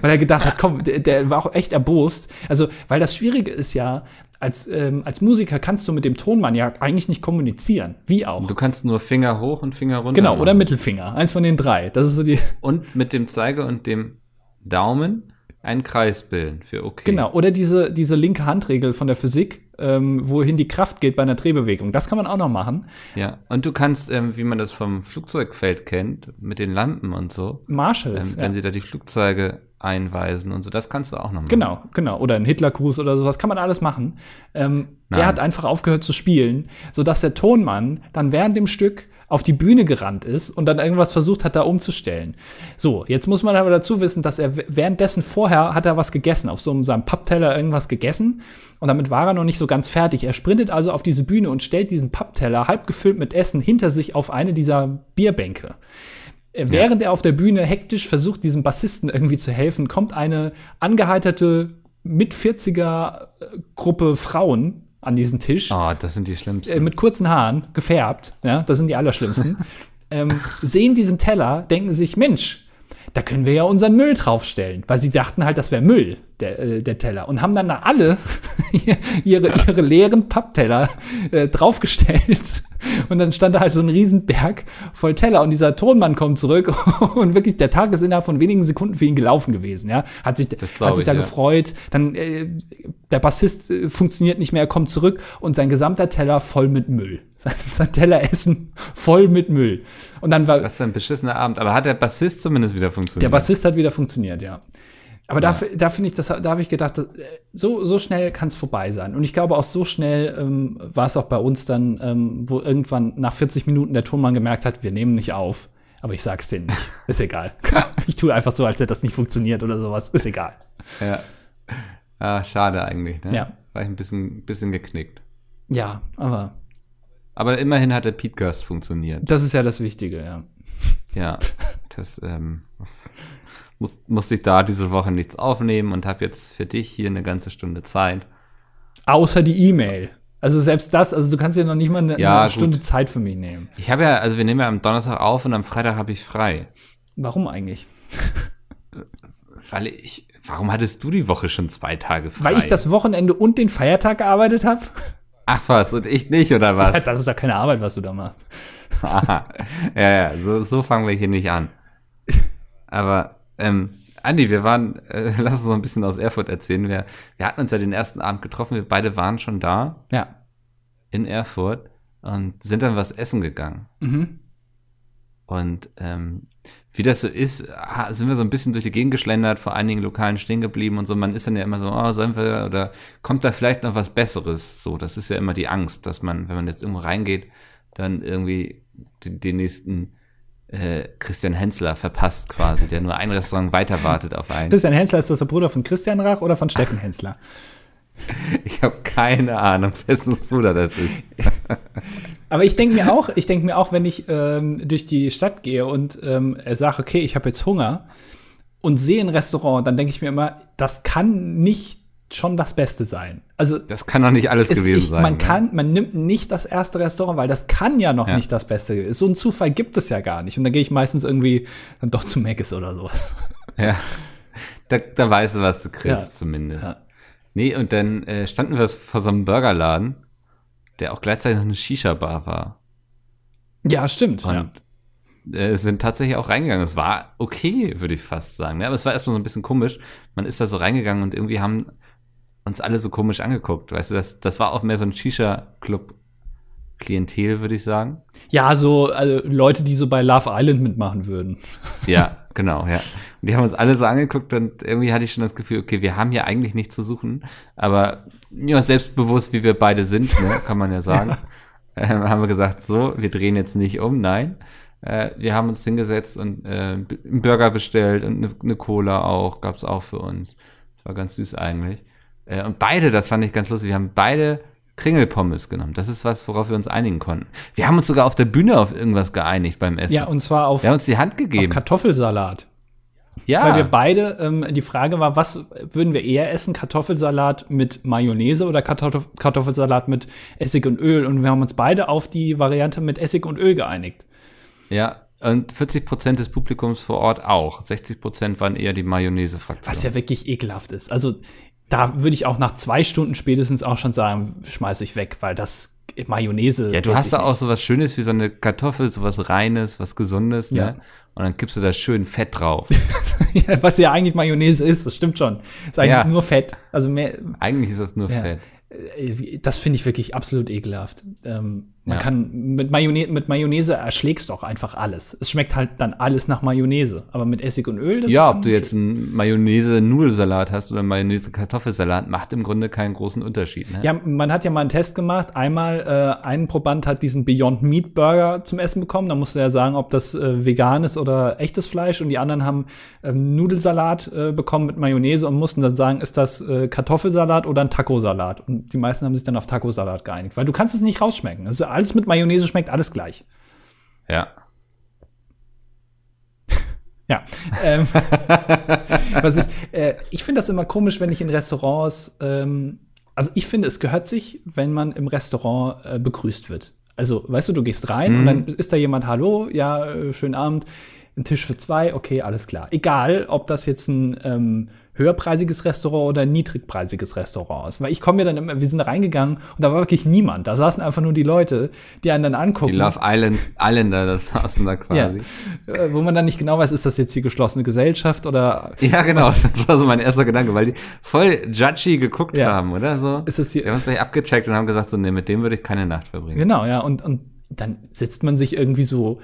Speaker 2: weil er gedacht hat, komm, der, der war auch echt erbost. Also, weil das Schwierige ist ja, als, ähm, als Musiker kannst du mit dem Tonmann ja eigentlich nicht kommunizieren. Wie auch.
Speaker 1: Du kannst nur Finger hoch und Finger runter.
Speaker 2: Genau, oder
Speaker 1: machen.
Speaker 2: Mittelfinger. Eins von den drei. Das ist so die.
Speaker 1: Und mit dem Zeiger und dem Daumen einen Kreis bilden für okay.
Speaker 2: Genau. Oder diese, diese linke Handregel von der Physik, ähm, wohin die Kraft geht bei einer Drehbewegung. Das kann man auch noch machen.
Speaker 1: Ja. Und du kannst, ähm, wie man das vom Flugzeugfeld kennt, mit den Lampen und so, ähm,
Speaker 2: Marshalls.
Speaker 1: wenn
Speaker 2: ja.
Speaker 1: sie da die Flugzeuge einweisen und so, das kannst du auch noch machen.
Speaker 2: Genau, genau. Oder ein Hitlergruß oder sowas, kann man alles machen. Ähm, er hat einfach aufgehört zu spielen, sodass der Tonmann dann während dem Stück auf die Bühne gerannt ist und dann irgendwas versucht hat, da umzustellen. So, jetzt muss man aber dazu wissen, dass er währenddessen vorher hat er was gegessen, auf so einem, seinem Pappteller irgendwas gegessen und damit war er noch nicht so ganz fertig. Er sprintet also auf diese Bühne und stellt diesen Pappteller halb gefüllt mit Essen hinter sich auf eine dieser Bierbänke. Äh, während ja. er auf der Bühne hektisch versucht, diesem Bassisten irgendwie zu helfen, kommt eine angeheiterte mit 40er Gruppe Frauen an diesen Tisch.
Speaker 1: Oh, das sind die schlimmsten.
Speaker 2: Äh, mit kurzen Haaren, gefärbt, ja, das sind die allerschlimmsten. ähm, sehen diesen Teller, denken sich, Mensch, da können wir ja unseren Müll draufstellen, weil sie dachten halt, das wäre Müll, der, äh, der Teller. Und haben dann da alle ihre, ihre leeren Pappteller äh, draufgestellt. Und dann stand da halt so ein Riesenberg voll Teller. Und dieser Tonmann kommt zurück und wirklich, der Tag ist innerhalb von wenigen Sekunden für ihn gelaufen gewesen. Ja? Hat sich, hat sich ich, da ja. gefreut. Dann äh, der Bassist äh, funktioniert nicht mehr, er kommt zurück und sein gesamter Teller voll mit Müll. Sein, sein Teller essen voll mit Müll. Und dann war.
Speaker 1: Was für ein beschissener Abend. Aber hat der Bassist zumindest wieder funktioniert?
Speaker 2: Der Bassist hat wieder funktioniert, ja. Aber ja. da, da finde ich, das, da habe ich gedacht, das, so, so schnell kann es vorbei sein. Und ich glaube, auch so schnell ähm, war es auch bei uns dann, ähm, wo irgendwann nach 40 Minuten der Tonmann gemerkt hat, wir nehmen nicht auf. Aber ich sag's denen nicht. Ist egal. ich tue einfach so, als hätte das nicht funktioniert oder sowas. Ist egal.
Speaker 1: Ja. Ah, schade eigentlich, ne? Ja. War ich ein bisschen, bisschen geknickt.
Speaker 2: Ja, aber.
Speaker 1: Aber immerhin hat der Podcast funktioniert.
Speaker 2: Das ist ja das Wichtige, ja.
Speaker 1: Ja, das, ähm, muss, musste ich da diese Woche nichts aufnehmen und habe jetzt für dich hier eine ganze Stunde Zeit.
Speaker 2: Außer die E-Mail. Also selbst das, also du kannst ja noch nicht mal eine, ja, eine Stunde Zeit für mich nehmen.
Speaker 1: Ich habe ja, also wir nehmen ja am Donnerstag auf und am Freitag habe ich frei.
Speaker 2: Warum eigentlich?
Speaker 1: Weil ich, warum hattest du die Woche schon zwei Tage frei?
Speaker 2: Weil ich das Wochenende und den Feiertag gearbeitet habe.
Speaker 1: Ach was, und ich nicht, oder was? Ja,
Speaker 2: das ist ja keine Arbeit, was du da machst.
Speaker 1: Aha. Ja, ja, so, so fangen wir hier nicht an. Aber ähm, Andi, wir waren, äh, lass uns noch ein bisschen aus Erfurt erzählen. Wir, wir hatten uns ja den ersten Abend getroffen, wir beide waren schon da.
Speaker 2: Ja.
Speaker 1: In Erfurt und sind dann was essen gegangen.
Speaker 2: Mhm.
Speaker 1: Und ähm, wie das so ist, sind wir so ein bisschen durch die Gegend geschlendert, vor einigen Lokalen stehen geblieben und so. Man ist dann ja immer so, oh, sollen wir, oder kommt da vielleicht noch was Besseres? So, das ist ja immer die Angst, dass man, wenn man jetzt irgendwo reingeht, dann irgendwie den, den nächsten äh, Christian Hensler verpasst quasi, der nur ein Restaurant weiter wartet auf einen.
Speaker 2: Christian Hensler ist das der Bruder von Christian Rach oder von Steffen Hensler?
Speaker 1: Ich habe keine Ahnung, wessen Bruder das ist.
Speaker 2: Aber ich denke mir auch, ich denke mir auch, wenn ich ähm, durch die Stadt gehe und ähm, sage, okay, ich habe jetzt Hunger und sehe ein Restaurant, dann denke ich mir immer, das kann nicht schon das Beste sein. Also
Speaker 1: das kann doch nicht alles es, gewesen ich, sein.
Speaker 2: Man ne? kann, man nimmt nicht das erste Restaurant, weil das kann ja noch ja. nicht das Beste. So ein Zufall gibt es ja gar nicht. Und dann gehe ich meistens irgendwie dann doch zu Maggis oder sowas.
Speaker 1: Ja, da, da weißt du, was du kriegst ja. zumindest. Ja. Nee, und dann äh, standen wir vor so einem Burgerladen, der auch gleichzeitig noch eine Shisha-Bar war.
Speaker 2: Ja, stimmt.
Speaker 1: Und. Äh, sind tatsächlich auch reingegangen. Es war okay, würde ich fast sagen. Ja, aber es war erstmal so ein bisschen komisch. Man ist da so reingegangen und irgendwie haben uns alle so komisch angeguckt. Weißt du, das, das war auch mehr so ein Shisha-Club. Klientel, würde ich sagen.
Speaker 2: Ja, so also Leute, die so bei Love Island mitmachen würden.
Speaker 1: Ja, genau, ja. Und die haben uns alle so angeguckt und irgendwie hatte ich schon das Gefühl, okay, wir haben hier eigentlich nichts zu suchen, aber ja, selbstbewusst, wie wir beide sind, ne, kann man ja sagen, ja. Äh, haben wir gesagt, so, wir drehen jetzt nicht um, nein. Äh, wir haben uns hingesetzt und äh, einen Burger bestellt und eine, eine Cola auch, gab's auch für uns. Das war ganz süß eigentlich. Äh, und beide, das fand ich ganz lustig, wir haben beide Kringelpommes genommen. Das ist was, worauf wir uns einigen konnten. Wir haben uns sogar auf der Bühne auf irgendwas geeinigt beim Essen.
Speaker 2: Ja, und zwar auf,
Speaker 1: wir haben uns die Hand gegeben.
Speaker 2: auf Kartoffelsalat. Ja. Weil wir beide, ähm, die Frage war, was würden wir eher essen? Kartoffelsalat mit Mayonnaise oder Kartoff Kartoffelsalat mit Essig und Öl? Und wir haben uns beide auf die Variante mit Essig und Öl geeinigt.
Speaker 1: Ja, und 40 Prozent des Publikums vor Ort auch. 60 Prozent waren eher die Mayonnaise-Fraktion.
Speaker 2: Was ja wirklich ekelhaft ist. Also da würde ich auch nach zwei Stunden spätestens auch schon sagen, schmeiße ich weg, weil das Mayonnaise.
Speaker 1: Ja, du hast da auch so was Schönes wie so eine Kartoffel, so was Reines, was Gesundes, ne? ja. ne? Und dann kippst du da schön Fett drauf.
Speaker 2: ja, was ja eigentlich Mayonnaise ist, das stimmt schon. Ist eigentlich ja. nur Fett. Also mehr.
Speaker 1: Eigentlich ist das nur. Fett.
Speaker 2: Äh, das finde ich wirklich absolut ekelhaft. Ähm, Man
Speaker 1: Ja.
Speaker 2: kann mit Mayonnaise, mit Mayonnaise erschlägst du auch einfach alles. Es schmeckt halt dann alles nach Mayonnaise. Aber mit Essig und Öl, das
Speaker 1: Ja,
Speaker 2: ist
Speaker 1: ob du jetzt einen Mayonnaise-Nudelsalat hast oder einen Mayonnaise-Kartoffelsalat, macht im Grunde keinen großen Unterschied. Ne?
Speaker 2: Ja, man hat ja mal einen Test gemacht. Einmal, äh, ein Proband hat diesen Beyond Meat Burger zum Essen bekommen. Da musste er sagen, ob das äh, vegan ist oder echtes Fleisch. Und die anderen haben ähm, Nudelsalat äh, bekommen mit Mayonnaise und mussten dann sagen, ist das äh, Kartoffelsalat oder ein Tacosalat? Und die meisten haben sich dann auf Tacosalat geeinigt, weil du kannst es nicht rausschmecken. Also alles mit Mayonnaise schmeckt alles gleich.
Speaker 1: Ja.
Speaker 2: Ja. Ähm, was ich äh, ich finde das immer komisch, wenn ich in Restaurants, ähm, also ich finde, es gehört sich, wenn man im Restaurant äh, begrüßt wird. Also, weißt du, du gehst rein und dann ist da jemand, hallo, ja, äh, schönen Abend, ein Tisch für zwei, okay, alles klar. Egal, ob das jetzt ein ähm, höherpreisiges Restaurant oder ein niedrigpreisiges Restaurant ist. Weil ich komme ja dann immer, wir sind reingegangen und da war wirklich niemand. Da saßen einfach nur die Leute, die einen dann
Speaker 1: Die
Speaker 2: angucken.
Speaker 1: Love Island Islander, das saßen da
Speaker 2: ja,
Speaker 1: quasi.
Speaker 2: äh, wo man dann nicht genau weiß, ist das jetzt die geschlossene Gesellschaft oder
Speaker 1: Ja, genau, das war so mein erster Gedanke, weil die voll judgy geguckt
Speaker 2: Ja.
Speaker 1: haben, oder so.
Speaker 2: ist es hier,
Speaker 1: Die haben uns gleich abgecheckt und haben gesagt, so, nee, mit dem würde ich keine Nacht verbringen.
Speaker 2: Genau, ja. Und, und dann setzt man sich irgendwie so,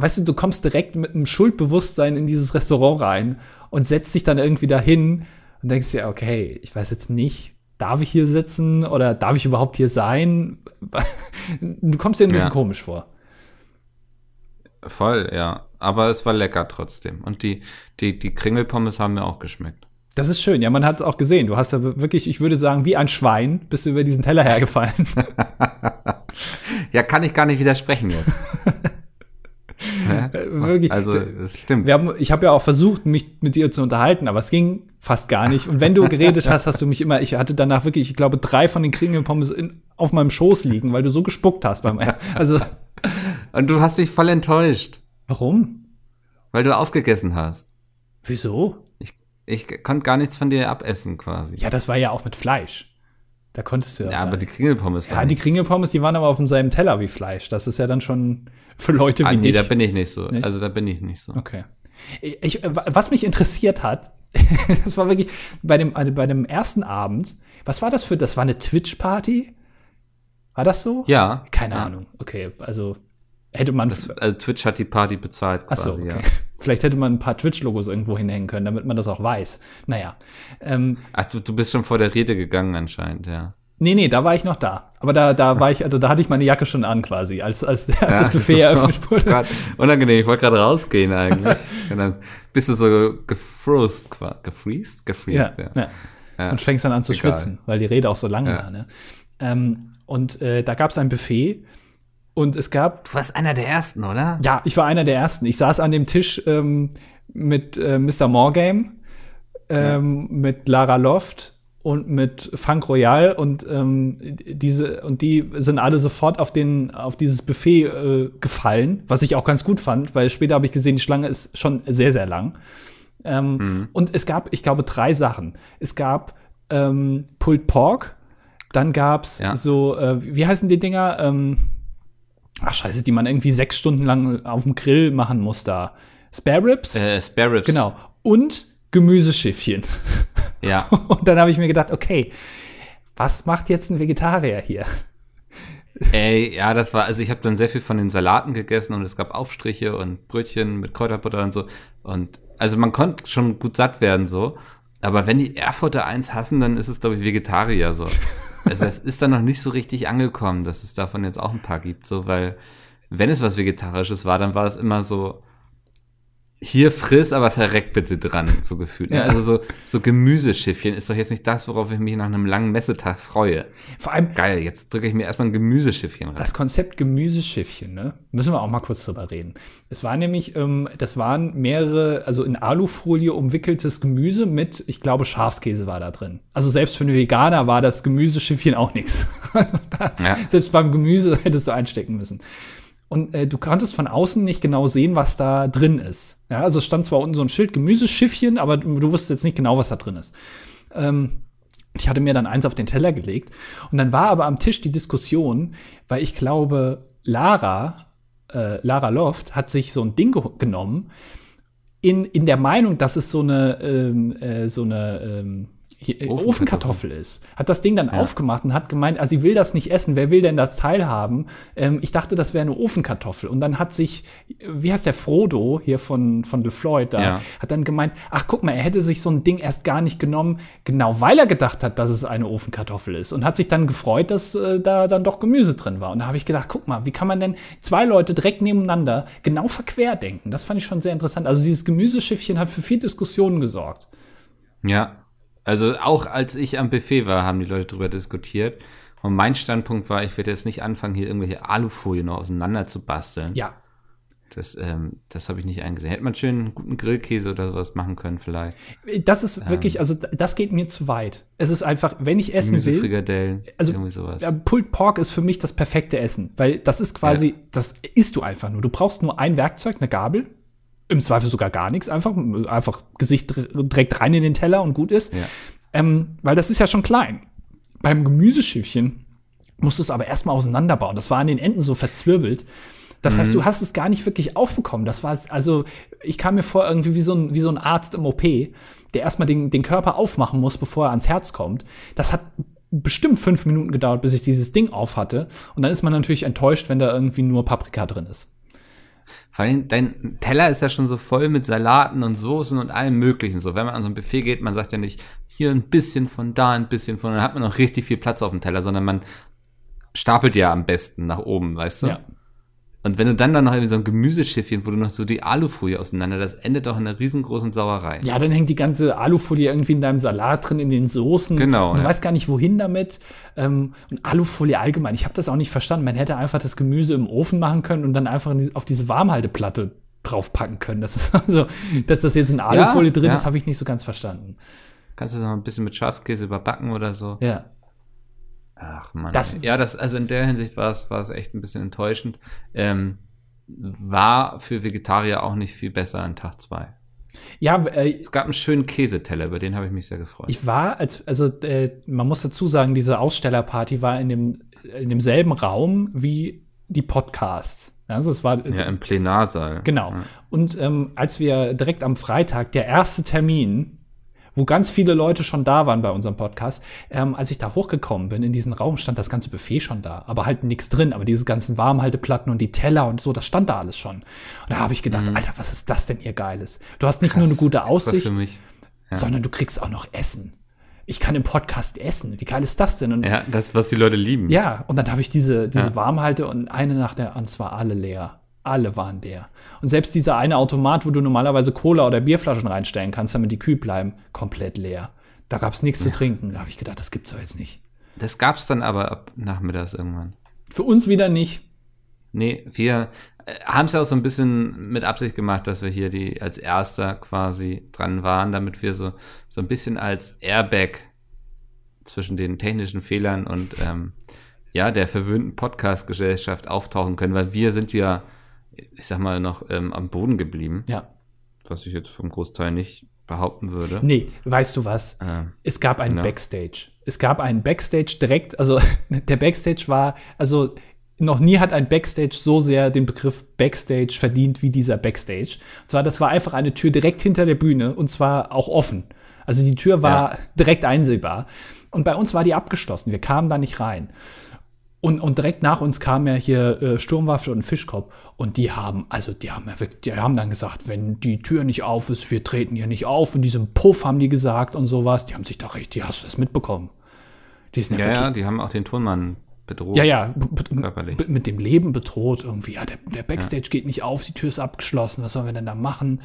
Speaker 2: weißt du, du kommst direkt mit einem Schuldbewusstsein in dieses Restaurant rein und setzt dich dann irgendwie dahin und denkst dir, okay, ich weiß jetzt nicht, darf ich hier sitzen oder darf ich überhaupt hier sein? Du kommst dir ein bisschen
Speaker 1: Ja.
Speaker 2: komisch vor.
Speaker 1: Voll, ja. Aber es war lecker trotzdem. Und die, die, die Kringelpommes haben mir auch geschmeckt.
Speaker 2: Das ist schön, ja, man hat es auch gesehen. Du hast da wirklich, ich würde sagen, wie ein Schwein bist du über diesen Teller hergefallen.
Speaker 1: Ja, kann ich gar nicht widersprechen jetzt. Ja?
Speaker 2: wirklich.
Speaker 1: Also, das stimmt.
Speaker 2: Wir haben, ich habe ja auch versucht, mich mit dir zu unterhalten, aber es ging fast gar nicht. Und wenn du geredet hast, hast du mich immer, ich hatte danach wirklich, ich glaube, drei von den Kringelpommes in, auf meinem Schoß liegen, weil du so gespuckt hast beim Also,
Speaker 1: Und du hast mich voll enttäuscht,
Speaker 2: warum?
Speaker 1: weil du aufgegessen hast.
Speaker 2: Wieso?
Speaker 1: Ich, ich konnte gar nichts von dir abessen quasi.
Speaker 2: Ja, das war ja auch mit Fleisch. Da konntest du
Speaker 1: Ja, aber die Kringelpommes.
Speaker 2: ja, die Kringelpommes, die waren aber auf demselben Teller wie Fleisch. Das ist ja dann schon für Leute wie
Speaker 1: ah, nee,
Speaker 2: dich.
Speaker 1: da bin ich nicht so.
Speaker 2: Nicht?
Speaker 1: Also da bin ich nicht so.
Speaker 2: Okay. Ich, wa- was mich interessiert hat, das war wirklich bei dem, also bei dem ersten Abend, was war das für, das war eine Twitch-Party? War das so?
Speaker 1: Ja.
Speaker 2: Keine
Speaker 1: ja.
Speaker 2: Ahnung. Okay, also hätte man.
Speaker 1: Das, also Twitch hat die Party bezahlt
Speaker 2: Ach so,
Speaker 1: quasi,
Speaker 2: okay.
Speaker 1: ja.
Speaker 2: Vielleicht hätte man ein paar Twitch-Logos irgendwo hinhängen können, damit man das auch weiß. Naja. Ähm,
Speaker 1: Ach, du, du bist schon vor der Rede gegangen anscheinend, ja.
Speaker 2: nee, nee, da war ich noch da. Aber da, da war ich, also da hatte ich meine Jacke schon an quasi, als, als, als das
Speaker 1: Ja,
Speaker 2: Buffet
Speaker 1: ist
Speaker 2: eröffnet wurde.
Speaker 1: Unangenehm, ich wollte gerade rausgehen eigentlich. Und dann bist du so gefrost, gefriest? Gefriest, ja.
Speaker 2: ja.
Speaker 1: Ja.
Speaker 2: Und fängst dann an zu
Speaker 1: Egal.
Speaker 2: schwitzen, weil die Rede auch so lang war. Ne? Ähm, und äh, da gab es ein Buffet und es gab
Speaker 1: Du warst einer der Ersten, oder?
Speaker 2: Ja, ich war einer der ersten. Ich saß an dem Tisch ähm, mit äh, Mr. Morgame, ähm, mit Lara Loft und mit Funk Royal und ähm, diese und die sind alle sofort auf den auf dieses Buffet äh, gefallen, was ich auch ganz gut fand, weil später habe ich gesehen, die Schlange ist schon sehr sehr lang. Ähm, Und es gab, ich glaube, drei Sachen. Es gab ähm, Pulled Pork, dann gab's
Speaker 1: Ja.
Speaker 2: so, äh, wie heißen die Dinger? Ähm, ach scheiße, die man irgendwie sechs Stunden lang auf dem Grill machen muss da. Spare Ribs?
Speaker 1: Äh, Spare Ribs.
Speaker 2: Genau. Und Gemüseschiffchen.
Speaker 1: Ja.
Speaker 2: Und dann habe ich mir gedacht, okay, was macht jetzt ein Vegetarier hier?
Speaker 1: Ey, ja, das war, also ich habe dann sehr viel von den Salaten gegessen und es gab Aufstriche und Brötchen mit Kräuterbutter und so. Und also man konnte schon gut satt werden so. Aber wenn die Erfurter eins hassen, dann ist es, glaube ich, Vegetarier so. Also das ist dann noch nicht so richtig angekommen, dass es davon jetzt auch ein paar gibt, so, weil wenn es was Vegetarisches war, dann war es immer so, hier friss, aber verreck bitte dran, so gefühlt. Ne?
Speaker 2: Ja.
Speaker 1: Also so, so Gemüseschiffchen ist doch jetzt nicht das, worauf ich mich nach einem langen Messetag freue.
Speaker 2: Vor allem
Speaker 1: Geil, jetzt drücke ich mir erstmal ein Gemüseschiffchen rein.
Speaker 2: das Konzept Gemüseschiffchen, ne? Müssen wir auch mal kurz drüber reden. Es war nämlich, ähm, das waren mehrere, also in Alufolie umwickeltes Gemüse mit, ich glaube, Schafskäse war da drin. Also selbst für einen Veganer war das Gemüseschiffchen auch nichts.
Speaker 1: Ja.
Speaker 2: Selbst beim Gemüse hättest du einstecken müssen. Und äh, du konntest von außen nicht genau sehen, was da drin ist. Ja, also es stand zwar unten so ein Schild Gemüseschiffchen, aber du, du wusstest jetzt nicht genau, was da drin ist. Ähm, ich hatte mir dann eins auf den Teller gelegt. Und dann war aber am Tisch die Diskussion, weil ich glaube, Lara, äh, Lara Loft hat sich so ein Ding ge genommen, in, in der Meinung, dass es so eine, ähm, äh, so eine ähm, Ofenkartoffel. Ofenkartoffel ist. Hat das Ding dann ja. aufgemacht und hat gemeint, also sie will das nicht essen, wer will denn das teilhaben? Ähm, ich dachte, das wäre eine Ofenkartoffel. Und dann hat sich, wie heißt der Frodo hier von, von The Floyd da, ja. hat dann gemeint, ach guck mal, er hätte sich so ein Ding erst gar nicht genommen, genau weil er gedacht hat, dass es eine Ofenkartoffel ist. Und hat sich dann gefreut, dass äh, da dann doch Gemüse drin war. Und da habe ich gedacht, guck mal, wie kann man denn zwei Leute direkt nebeneinander genau verquer denken? Das fand ich schon sehr interessant. Also dieses Gemüseschiffchen hat für viel Diskussionen gesorgt.
Speaker 1: Ja, also auch als ich am Buffet war, haben die Leute darüber diskutiert. Und mein Standpunkt war, ich werde jetzt nicht anfangen, hier irgendwelche Alufolie noch auseinander zu basteln.
Speaker 2: Ja.
Speaker 1: Das, ähm, das habe ich nicht eingesehen. Hätte man schön einen guten Grillkäse oder sowas machen können, vielleicht.
Speaker 2: Das ist ähm, wirklich, also das geht mir zu weit. Es ist einfach, wenn ich essen will.
Speaker 1: Frikadellen,
Speaker 2: also irgendwie sowas. Pulled Pork ist für mich das perfekte Essen, weil das ist quasi, ja. das isst du einfach nur. Du brauchst nur ein Werkzeug, eine Gabel, im Zweifel sogar gar nichts, einfach, einfach Gesicht direkt rein in den Teller und gut ist. Ja. Ähm, weil das ist ja schon klein. Beim Gemüseschiffchen musst du es aber erstmal auseinanderbauen. Das war an den Enden so verzwirbelt. Das mhm. heißt, du hast es gar nicht wirklich aufbekommen. Das war also, ich kam mir vor irgendwie wie so ein, wie so ein Arzt im OP, der erstmal den, den Körper aufmachen muss, bevor er ans Herz kommt. Das hat bestimmt fünf Minuten gedauert, bis ich dieses Ding auf hatte. Und dann ist man natürlich enttäuscht, wenn da irgendwie nur Paprika drin ist.
Speaker 1: Vor allem, dein Teller ist ja schon so voll mit Salaten und Soßen und allem Möglichen. So, wenn man an so ein Buffet geht, man sagt ja nicht, hier ein bisschen von da, ein bisschen von, dann hat man noch richtig viel Platz auf dem Teller, sondern man stapelt ja am besten nach oben, weißt du? Ja. Und wenn du dann dann noch irgendwie so ein Gemüseschiffchen, wo du noch so die Alufolie auseinander, das endet doch in einer riesengroßen Sauerei.
Speaker 2: Ja, dann hängt die ganze Alufolie irgendwie in deinem Salat drin, in den Soßen.
Speaker 1: Genau.
Speaker 2: Und du ja. weißt gar nicht, wohin damit. Ähm, und Alufolie allgemein, ich habe das auch nicht verstanden. Man hätte einfach das Gemüse im Ofen machen können und dann einfach auf diese Warmhalteplatte draufpacken können. Das ist also, dass das jetzt in Alufolie ja, drin ja. ist, habe ich nicht so ganz verstanden.
Speaker 1: Kannst du das noch ein bisschen mit Schafskäse überbacken oder so?
Speaker 2: Ja.
Speaker 1: Ach man. Das, ja, das, also in der Hinsicht war es, war es echt ein bisschen enttäuschend. Ähm, war für Vegetarier auch nicht viel besser an Tag zwei.
Speaker 2: Ja, äh,
Speaker 1: es gab einen schönen Käseteller, über den habe ich mich sehr gefreut.
Speaker 2: Ich war, als, also äh, man muss dazu sagen, diese Ausstellerparty war in dem in demselben Raum wie die Podcasts. Also es war
Speaker 1: ja
Speaker 2: das,
Speaker 1: im Plenarsaal.
Speaker 2: Genau. Ja. Und ähm, als wir direkt am Freitag der erste Termin wo ganz viele Leute schon da waren bei unserem Podcast. Ähm, als ich da hochgekommen bin in diesen Raum, stand das ganze Buffet schon da, aber halt nichts drin. Aber diese ganzen Warmhalteplatten und die Teller und so, das stand da alles schon. Und da habe ich gedacht, mhm. Alter, was ist das denn hier Geiles? Du hast nicht Krass, nur eine gute Aussicht, ja. sondern du kriegst auch noch Essen. Ich kann im Podcast essen. Wie geil ist das denn? Und,
Speaker 1: ja, das, was die Leute lieben.
Speaker 2: Ja, und dann habe ich diese, diese ja. Warmhalte und eine nach der, und zwar alle leer. Alle waren der. Und selbst dieser eine Automat, wo du normalerweise Cola oder Bierflaschen reinstellen kannst, damit die kühl bleiben, komplett leer. Da gab es nichts ja. zu trinken. Da habe ich gedacht, das gibt's doch jetzt nicht.
Speaker 1: Das gab's dann aber ab nachmittags irgendwann.
Speaker 2: Für uns wieder nicht.
Speaker 1: Nee, wir äh, haben es ja auch so ein bisschen mit Absicht gemacht, dass wir hier die als erster quasi dran waren, damit wir so, so ein bisschen als Airbag zwischen den technischen Fehlern und ähm, ja, der verwöhnten Podcast-Gesellschaft auftauchen können, weil wir sind ja ich sag mal, noch ähm, am Boden geblieben.
Speaker 2: Ja.
Speaker 1: Was ich jetzt vom Großteil nicht behaupten würde.
Speaker 2: Nee, weißt du was? Ähm, es gab einen ja. Backstage. Es gab einen Backstage direkt, also der Backstage war, also noch nie hat ein Backstage so sehr den Begriff Backstage verdient wie dieser Backstage. Und zwar, das war einfach eine Tür direkt hinter der Bühne und zwar auch offen. Also die Tür war ja. direkt einsehbar. Und bei uns war die abgeschlossen. Wir kamen da nicht rein. Und, und direkt nach uns kam ja hier äh, Sturmwaffel und Fischkopf. Und die haben, also die haben, ja wirklich, die haben dann gesagt, wenn die Tür nicht auf ist, wir treten hier nicht auf. In diesem Puff haben die gesagt und sowas. Die haben sich da richtig, hast du das mitbekommen?
Speaker 1: Die sind ja, ja, ja die haben auch den Tonmann bedroht.
Speaker 2: Ja, ja, körperlich. mit dem Leben bedroht irgendwie. Ja, der, der Backstage ja. geht nicht auf, die Tür ist abgeschlossen, was sollen wir denn da machen?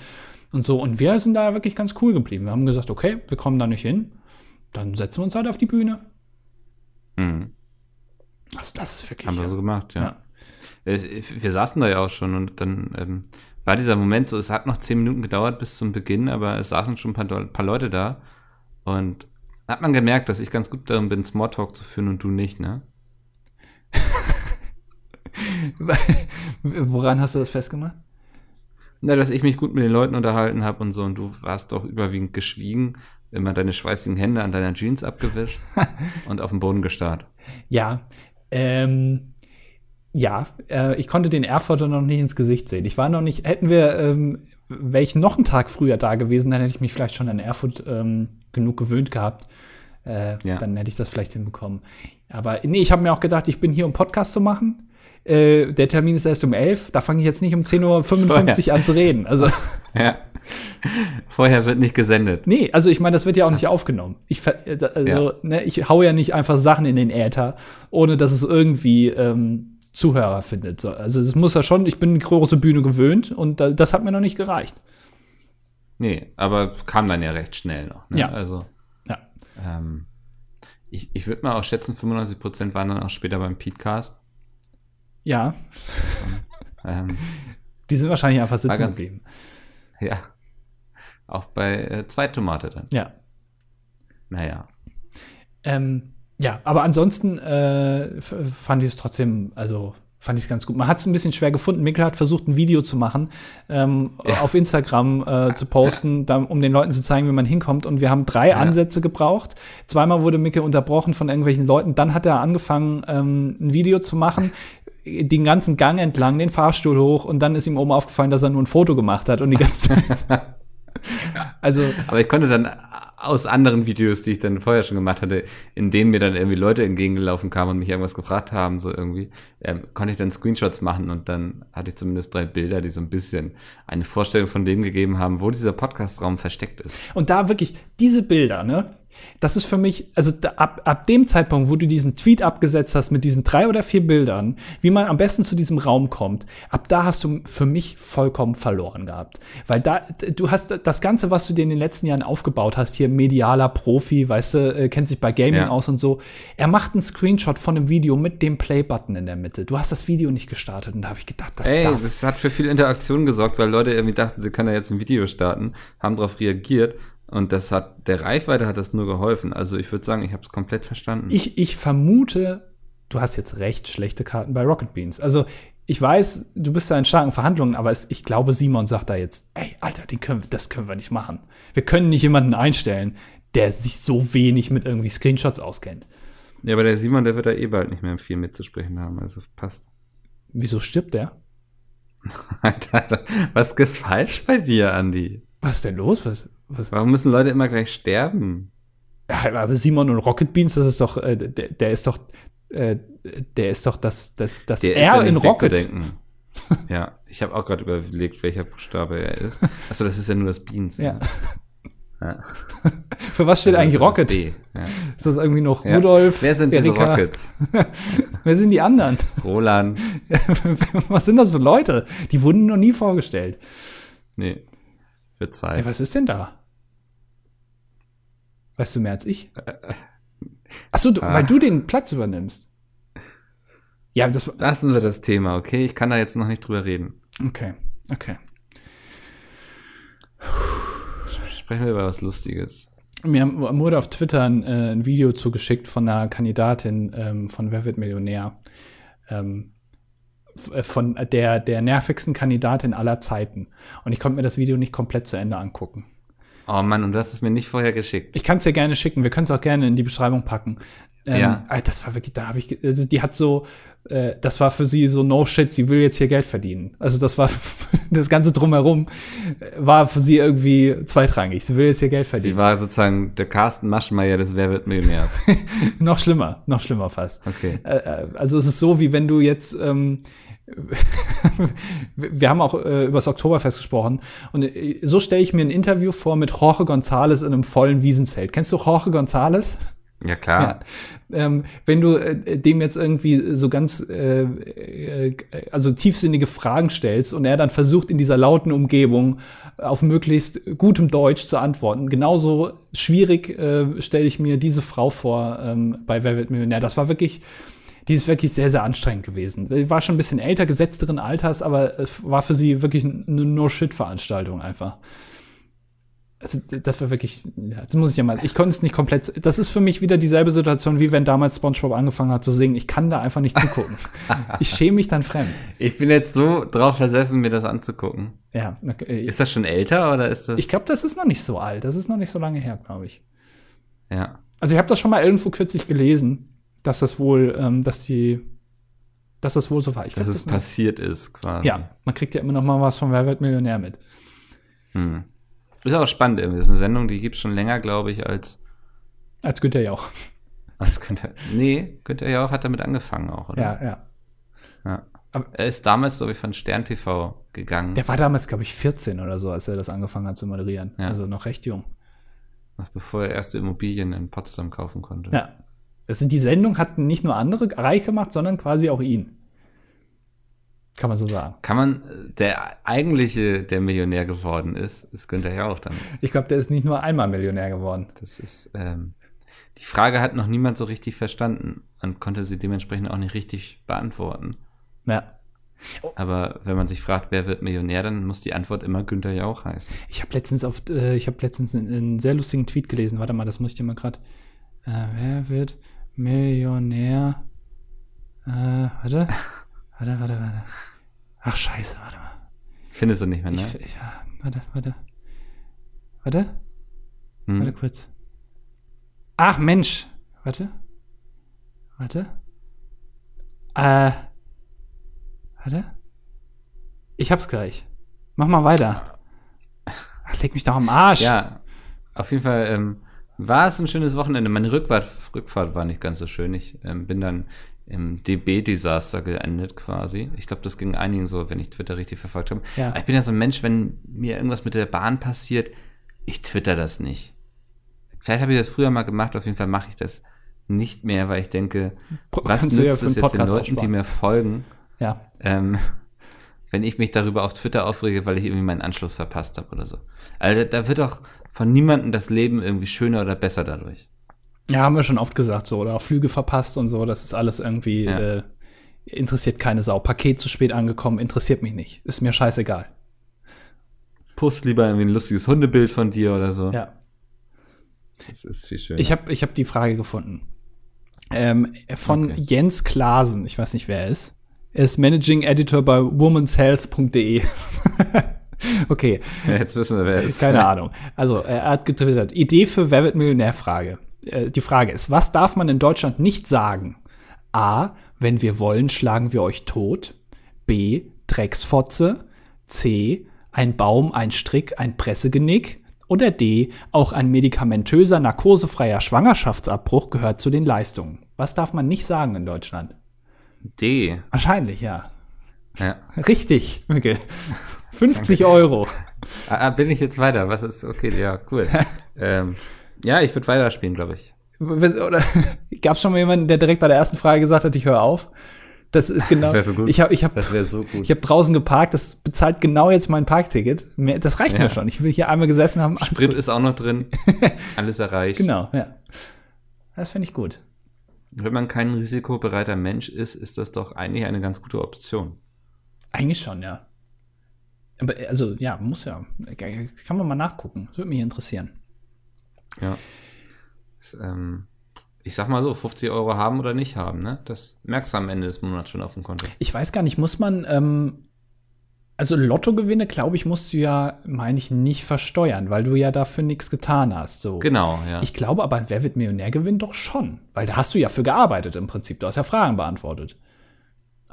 Speaker 2: Und so. Und wir sind da wirklich ganz cool geblieben. Wir haben gesagt, okay, wir kommen da nicht hin. Dann setzen wir uns halt auf die Bühne. Mhm. Also das ist wirklich.
Speaker 1: Haben wir so gemacht, ja. ja. Wir saßen da ja auch schon und dann ähm, war dieser Moment so, es hat noch zehn Minuten gedauert bis zum Beginn, aber es saßen schon ein paar, paar Leute da und hat man gemerkt, dass ich ganz gut darin bin, Smalltalk zu führen und du nicht, ne?
Speaker 2: Woran hast du das festgemacht?
Speaker 1: Na, dass ich mich gut mit den Leuten unterhalten habe und so und du warst doch überwiegend geschwiegen, immer deine schweißigen Hände an deiner Jeans abgewischt und auf den Boden gestarrt.
Speaker 2: Ja, ähm, ja, äh, ich konnte den Erfurter noch nicht ins Gesicht sehen. Ich war noch nicht, hätten wir, ähm, wäre ich noch einen Tag früher da gewesen, dann hätte ich mich vielleicht schon an Erfurt ähm, genug gewöhnt gehabt. Äh,
Speaker 1: Ja.
Speaker 2: Dann hätte ich das vielleicht hinbekommen. Aber nee, ich habe mir auch gedacht, ich bin hier, um Podcast zu machen. Äh, der Termin ist erst um 11. Da fange ich jetzt nicht um 10.55 Uhr an zu reden. Also,
Speaker 1: Ja. Vorher wird nicht gesendet.
Speaker 2: nee, also ich meine, das wird ja auch nicht aufgenommen. Ich, äh, also,
Speaker 1: Ja.
Speaker 2: ne, ich hau ja nicht einfach Sachen in den Äther, ohne dass es irgendwie ähm, Zuhörer findet. So, also es muss ja schon, ich bin eine große Bühne gewöhnt und da, das hat mir noch nicht gereicht.
Speaker 1: Nee, aber kam dann ja recht schnell noch. Ne?
Speaker 2: Ja.
Speaker 1: Also,
Speaker 2: Ja.
Speaker 1: ähm, ich, ich würde mal auch schätzen, 95% waren dann auch später beim Podcast.
Speaker 2: Ja,
Speaker 1: Ähm,
Speaker 2: die sind wahrscheinlich einfach sitzen
Speaker 1: ganz-
Speaker 2: geblieben.
Speaker 1: Ja. Auch bei äh, zwei Tomate dann.
Speaker 2: Ja.
Speaker 1: Naja.
Speaker 2: Ähm, ja, aber ansonsten äh, fand ich es trotzdem, also fand ich es ganz gut. Man hat es ein bisschen schwer gefunden. Mikkel hat versucht, ein Video zu machen, ähm,
Speaker 1: Ja.
Speaker 2: auf Instagram äh, zu posten, dann, um den Leuten zu zeigen, wie man hinkommt. Und wir haben drei
Speaker 1: Ja.
Speaker 2: Ansätze gebraucht. Zweimal wurde Mikkel unterbrochen von irgendwelchen Leuten. Dann hat er angefangen, ähm, ein Video zu machen, den ganzen Gang entlang, den Fahrstuhl hoch. Und dann ist ihm oben aufgefallen, dass er nur ein Foto gemacht hat und die ganze Zeit. also
Speaker 1: Aber ich konnte dann aus anderen Videos, die ich dann vorher schon gemacht hatte, in denen mir dann irgendwie Leute entgegengelaufen kamen und mich irgendwas gefragt haben, so irgendwie, ähm, konnte ich dann Screenshots machen und dann hatte ich zumindest drei Bilder, die so ein bisschen eine Vorstellung von dem gegeben haben, wo dieser Podcastraum versteckt ist.
Speaker 2: Und da wirklich diese Bilder, ne? Das ist für mich, also da, ab, ab dem Zeitpunkt, wo du diesen Tweet abgesetzt hast mit diesen drei oder vier Bildern, wie man am besten zu diesem Raum kommt, ab da hast du für mich vollkommen verloren gehabt. Weil da, du hast das Ganze, was du dir in den letzten Jahren aufgebaut hast, hier medialer Profi, weißt du, äh, kennt sich bei Gaming
Speaker 1: Ja.
Speaker 2: aus und so. Er macht einen Screenshot von einem Video mit dem Play-Button in der Mitte. Du hast das Video nicht gestartet und da habe ich gedacht, das
Speaker 1: Ey,
Speaker 2: darf
Speaker 1: das hat für viel Interaktion gesorgt, weil Leute irgendwie dachten, sie können ja jetzt ein Video starten, haben darauf reagiert und das hat, der Reichweite hat das nur geholfen. Also ich würde sagen, ich habe es komplett verstanden.
Speaker 2: Ich, ich vermute, du hast jetzt recht schlechte Karten bei Rocket Beans. Also, ich weiß, du bist da in starken Verhandlungen, aber es, ich glaube, Simon sagt da jetzt, ey, Alter, den können, das können wir nicht machen. Wir können nicht jemanden einstellen, der sich so wenig mit irgendwie Screenshots auskennt.
Speaker 1: ja, aber der Simon, der wird da eh bald nicht mehr viel mitzusprechen haben, also passt.
Speaker 2: Wieso stirbt der?
Speaker 1: Alter, was ist falsch bei dir, Andi?
Speaker 2: Was ist denn los? Was, was,
Speaker 1: Warum müssen Leute immer gleich sterben?
Speaker 2: ja, aber Simon und Rocket Beans, das ist doch, äh, der, der ist doch, äh, der ist doch das, das, das
Speaker 1: Der
Speaker 2: R
Speaker 1: ja
Speaker 2: in Rocket.
Speaker 1: ja, ich habe auch gerade überlegt, welcher Buchstabe er ist. Achso, das ist ja nur das Beans.
Speaker 2: Ja.
Speaker 1: ne? Ja.
Speaker 2: Für was steht
Speaker 1: Also
Speaker 2: eigentlich
Speaker 1: das
Speaker 2: Rocket?
Speaker 1: B, Ja.
Speaker 2: Ist das irgendwie noch
Speaker 1: Ja.
Speaker 2: Rudolf?
Speaker 1: Wer sind diese
Speaker 2: Erika?
Speaker 1: Rockets?
Speaker 2: Wer sind die anderen?
Speaker 1: Roland?
Speaker 2: was sind das für Leute? Die wurden noch nie vorgestellt.
Speaker 1: Nee, wird
Speaker 2: Ey,
Speaker 1: Zeit.
Speaker 2: was ist denn da? Weißt du mehr als ich? Achso, du,
Speaker 1: Ah.
Speaker 2: weil du den Platz übernimmst. Ja, das.
Speaker 1: Lassen wir das Thema, okay? Ich kann da jetzt noch nicht drüber reden.
Speaker 2: Okay, okay.
Speaker 1: Sprechen wir über was Lustiges.
Speaker 2: Mir wurde auf Twitter ein, äh, ein Video zugeschickt von einer Kandidatin ähm, von Wer wird Millionär. Ähm, äh, von der, der nervigsten Kandidatin aller Zeiten. Und ich konnte mir das Video nicht komplett zu Ende angucken.
Speaker 1: Oh Mann, und das ist mir nicht vorher geschickt.
Speaker 2: Ich kann es dir gerne schicken. Wir können es auch gerne in die Beschreibung packen. Ähm,
Speaker 1: Ja.
Speaker 2: Alter, Das war wirklich, da habe ich, also die hat so, äh, das war für sie so no shit. Sie will jetzt hier Geld verdienen. Also das war das ganze drumherum äh, war für sie irgendwie zweitrangig. Sie will jetzt hier Geld
Speaker 1: Sie
Speaker 2: verdienen.
Speaker 1: war sozusagen der Carsten Maschmeyer des Wer wird Millionärs.
Speaker 2: noch schlimmer, noch schlimmer fast.
Speaker 1: Okay.
Speaker 2: Äh, also es ist so, wie wenn du jetzt ähm, wir haben auch äh, über das Oktoberfest gesprochen und äh, so stelle ich mir ein Interview vor mit Jorge González in einem vollen Wiesenzelt. Kennst du Jorge González?
Speaker 1: Ja, klar.
Speaker 2: Ja. Ähm, wenn du äh, dem jetzt irgendwie so ganz, äh, äh, also tiefsinnige Fragen stellst und er dann versucht, in dieser lauten Umgebung auf möglichst gutem Deutsch zu antworten. Genauso schwierig äh, stelle ich mir diese Frau vor ähm, bei Wer wird Millionär. Das war wirklich, die ist wirklich sehr, sehr anstrengend gewesen. Die war schon ein bisschen älter, gesetzteren Alters, aber es war für sie wirklich eine No-Shit-Veranstaltung einfach. Also, das war wirklich, ja, das muss ich ja mal, ich konnte es nicht komplett, das ist für mich wieder dieselbe Situation, wie wenn damals SpongeBob angefangen hat zu singen. Ich kann da einfach nicht zugucken. ich schäme mich dann fremd.
Speaker 1: Ich bin jetzt so drauf versessen, mir das anzugucken.
Speaker 2: Ja, okay.
Speaker 1: Ist das schon älter oder ist das?
Speaker 2: ich glaube, das ist noch nicht so alt. Das ist noch nicht so lange her, glaube ich.
Speaker 1: Ja.
Speaker 2: Also ich habe das schon mal irgendwo kürzlich gelesen, dass das wohl, ähm, dass die, dass das wohl so war. Ich
Speaker 1: Dass
Speaker 2: glaub,
Speaker 1: es
Speaker 2: das
Speaker 1: passiert ist, quasi.
Speaker 2: ja, man kriegt ja immer noch mal was von Wer wird Millionär mit.
Speaker 1: Hm. Ist auch spannend irgendwie. Das ist eine Sendung, die gibt's schon länger, glaube ich, als,
Speaker 2: Als Günther Jauch.
Speaker 1: als Günther. Nee, Günther Jauch hat damit angefangen auch, oder?
Speaker 2: Ja, ja.
Speaker 1: ja.
Speaker 2: Aber-
Speaker 1: er ist damals, glaube ich, von Stern TV gegangen,
Speaker 2: Der war damals, glaube ich, 14 oder so, als er das angefangen hat zu moderieren.
Speaker 1: Ja.
Speaker 2: Also noch recht jung.
Speaker 1: noch bevor er erste Immobilien in Potsdam kaufen konnte.
Speaker 2: Ja. Das sind, die Sendung hat nicht nur andere reich gemacht, sondern quasi auch ihn. Kann man so sagen.
Speaker 1: Kann man, der eigentliche, der Millionär geworden ist, ist Günther Jauch dann.
Speaker 2: Ich glaube, der ist nicht nur einmal Millionär geworden.
Speaker 1: Das ist, ähm, die Frage hat noch niemand so richtig verstanden und konnte sie dementsprechend auch nicht richtig beantworten.
Speaker 2: Ja.
Speaker 1: Aber wenn man sich fragt, wer wird Millionär, dann muss die Antwort immer Günther Jauch heißen.
Speaker 2: Ich habe letztens auf, äh, ich habe letztens einen, einen sehr lustigen Tweet gelesen. Warte mal, das muss ich dir mal gerade. Äh, wer wird Millionär? Äh, warte. Warte, warte, warte. Ach, scheiße, warte mal.
Speaker 1: Findest du nicht mehr, ne?
Speaker 2: Ich, ich, ja, warte, warte. Warte,
Speaker 1: Hm?
Speaker 2: warte kurz. Ach, Mensch. Warte. Warte. Äh. Warte. Ich hab's gleich. Mach mal weiter. Ach, leg mich doch am Arsch.
Speaker 1: Ja, auf jeden Fall ähm, war es ein schönes Wochenende. Meine Rückfahrt, Rückfahrt war nicht ganz so schön. Ich ähm, bin dann im DB-Desaster geendet quasi. Ich glaube, das ging einigen so, wenn ich Twitter richtig verfolgt habe.
Speaker 2: Ja.
Speaker 1: Ich bin ja so ein Mensch, wenn mir irgendwas mit der Bahn passiert, ich twitter das nicht. Vielleicht habe ich das früher mal gemacht, auf jeden Fall mache ich das nicht mehr, weil ich denke, was
Speaker 2: kannst ja
Speaker 1: nützt es
Speaker 2: einen
Speaker 1: jetzt den Leuten, die
Speaker 2: aussparen.
Speaker 1: mir folgen,
Speaker 2: Ja.
Speaker 1: ähm, wenn ich mich darüber auf Twitter aufrege, weil ich irgendwie meinen Anschluss verpasst habe oder so. Also da wird doch von niemandem das Leben irgendwie schöner oder besser dadurch.
Speaker 2: Ja, haben wir schon oft gesagt so. Oder auch Flüge verpasst und so. Das ist alles irgendwie,
Speaker 1: Ja.
Speaker 2: äh, interessiert keine Sau. Paket zu spät angekommen, interessiert mich nicht. Ist mir scheißegal.
Speaker 1: Post lieber irgendwie ein lustiges Hundebild von dir oder so.
Speaker 2: Ja.
Speaker 1: Das ist viel schöner.
Speaker 2: Ich habe ich hab die Frage gefunden. Ähm, von
Speaker 1: Okay.
Speaker 2: Jens Klasen. Ich weiß nicht, wer er ist. Er ist Managing Editor bei womanshealth.de. okay.
Speaker 1: ja, jetzt wissen wir, wer es ist.
Speaker 2: Keine Ahnung. Also, er hat getwittert, Idee für Wer wird Millionär-Frage. Äh, Die Frage ist, was darf man in Deutschland nicht sagen? A, wenn wir wollen, schlagen wir euch tot. B, Drecksfotze. C, ein Baum, ein Strick, ein Pressegenick. Oder D, auch ein medikamentöser, narkosefreier Schwangerschaftsabbruch gehört zu den Leistungen. Was darf man nicht sagen in Deutschland?
Speaker 1: D.
Speaker 2: Wahrscheinlich, ja.
Speaker 1: Ja.
Speaker 2: Richtig, Mikkel. 50 Euro.
Speaker 1: Ah, ah, bin ich jetzt weiter? Was ist, okay, ja, cool. ähm, ja, ich würde weiterspielen, glaube ich.
Speaker 2: Oder gab es schon mal jemanden, der direkt bei der ersten Frage gesagt hat, ich höre auf? Das ist genau.
Speaker 1: Wär so gut.
Speaker 2: Ich habe ich hab,
Speaker 1: Das so
Speaker 2: ich hab draußen geparkt, das bezahlt genau jetzt mein Parkticket. Das reicht
Speaker 1: Ja.
Speaker 2: mir schon. Ich will hier einmal gesessen haben.
Speaker 1: Sprit
Speaker 2: gut.
Speaker 1: ist auch noch drin. Alles erreicht.
Speaker 2: Genau, ja. Das finde ich gut.
Speaker 1: Wenn man kein risikobereiter Mensch ist, ist das doch eigentlich eine ganz gute Option.
Speaker 2: Eigentlich schon, ja. Aber also, ja, muss ja. Kann man mal nachgucken. Das würde mich interessieren.
Speaker 1: Ja. Ist, ähm, ich sag mal so, 50 Euro haben oder nicht haben, ne? Das merkst du am Ende des Monats schon auf dem Konto.
Speaker 2: Ich weiß gar nicht, muss man, ähm, also Lottogewinne, glaube ich, musst du ja, meine ich, nicht versteuern, weil du ja dafür nichts getan hast. So.
Speaker 1: Genau, ja.
Speaker 2: Ich glaube aber, Wer wird Millionär gewinnt doch schon. Weil da hast du ja für gearbeitet im Prinzip. Du hast ja Fragen beantwortet.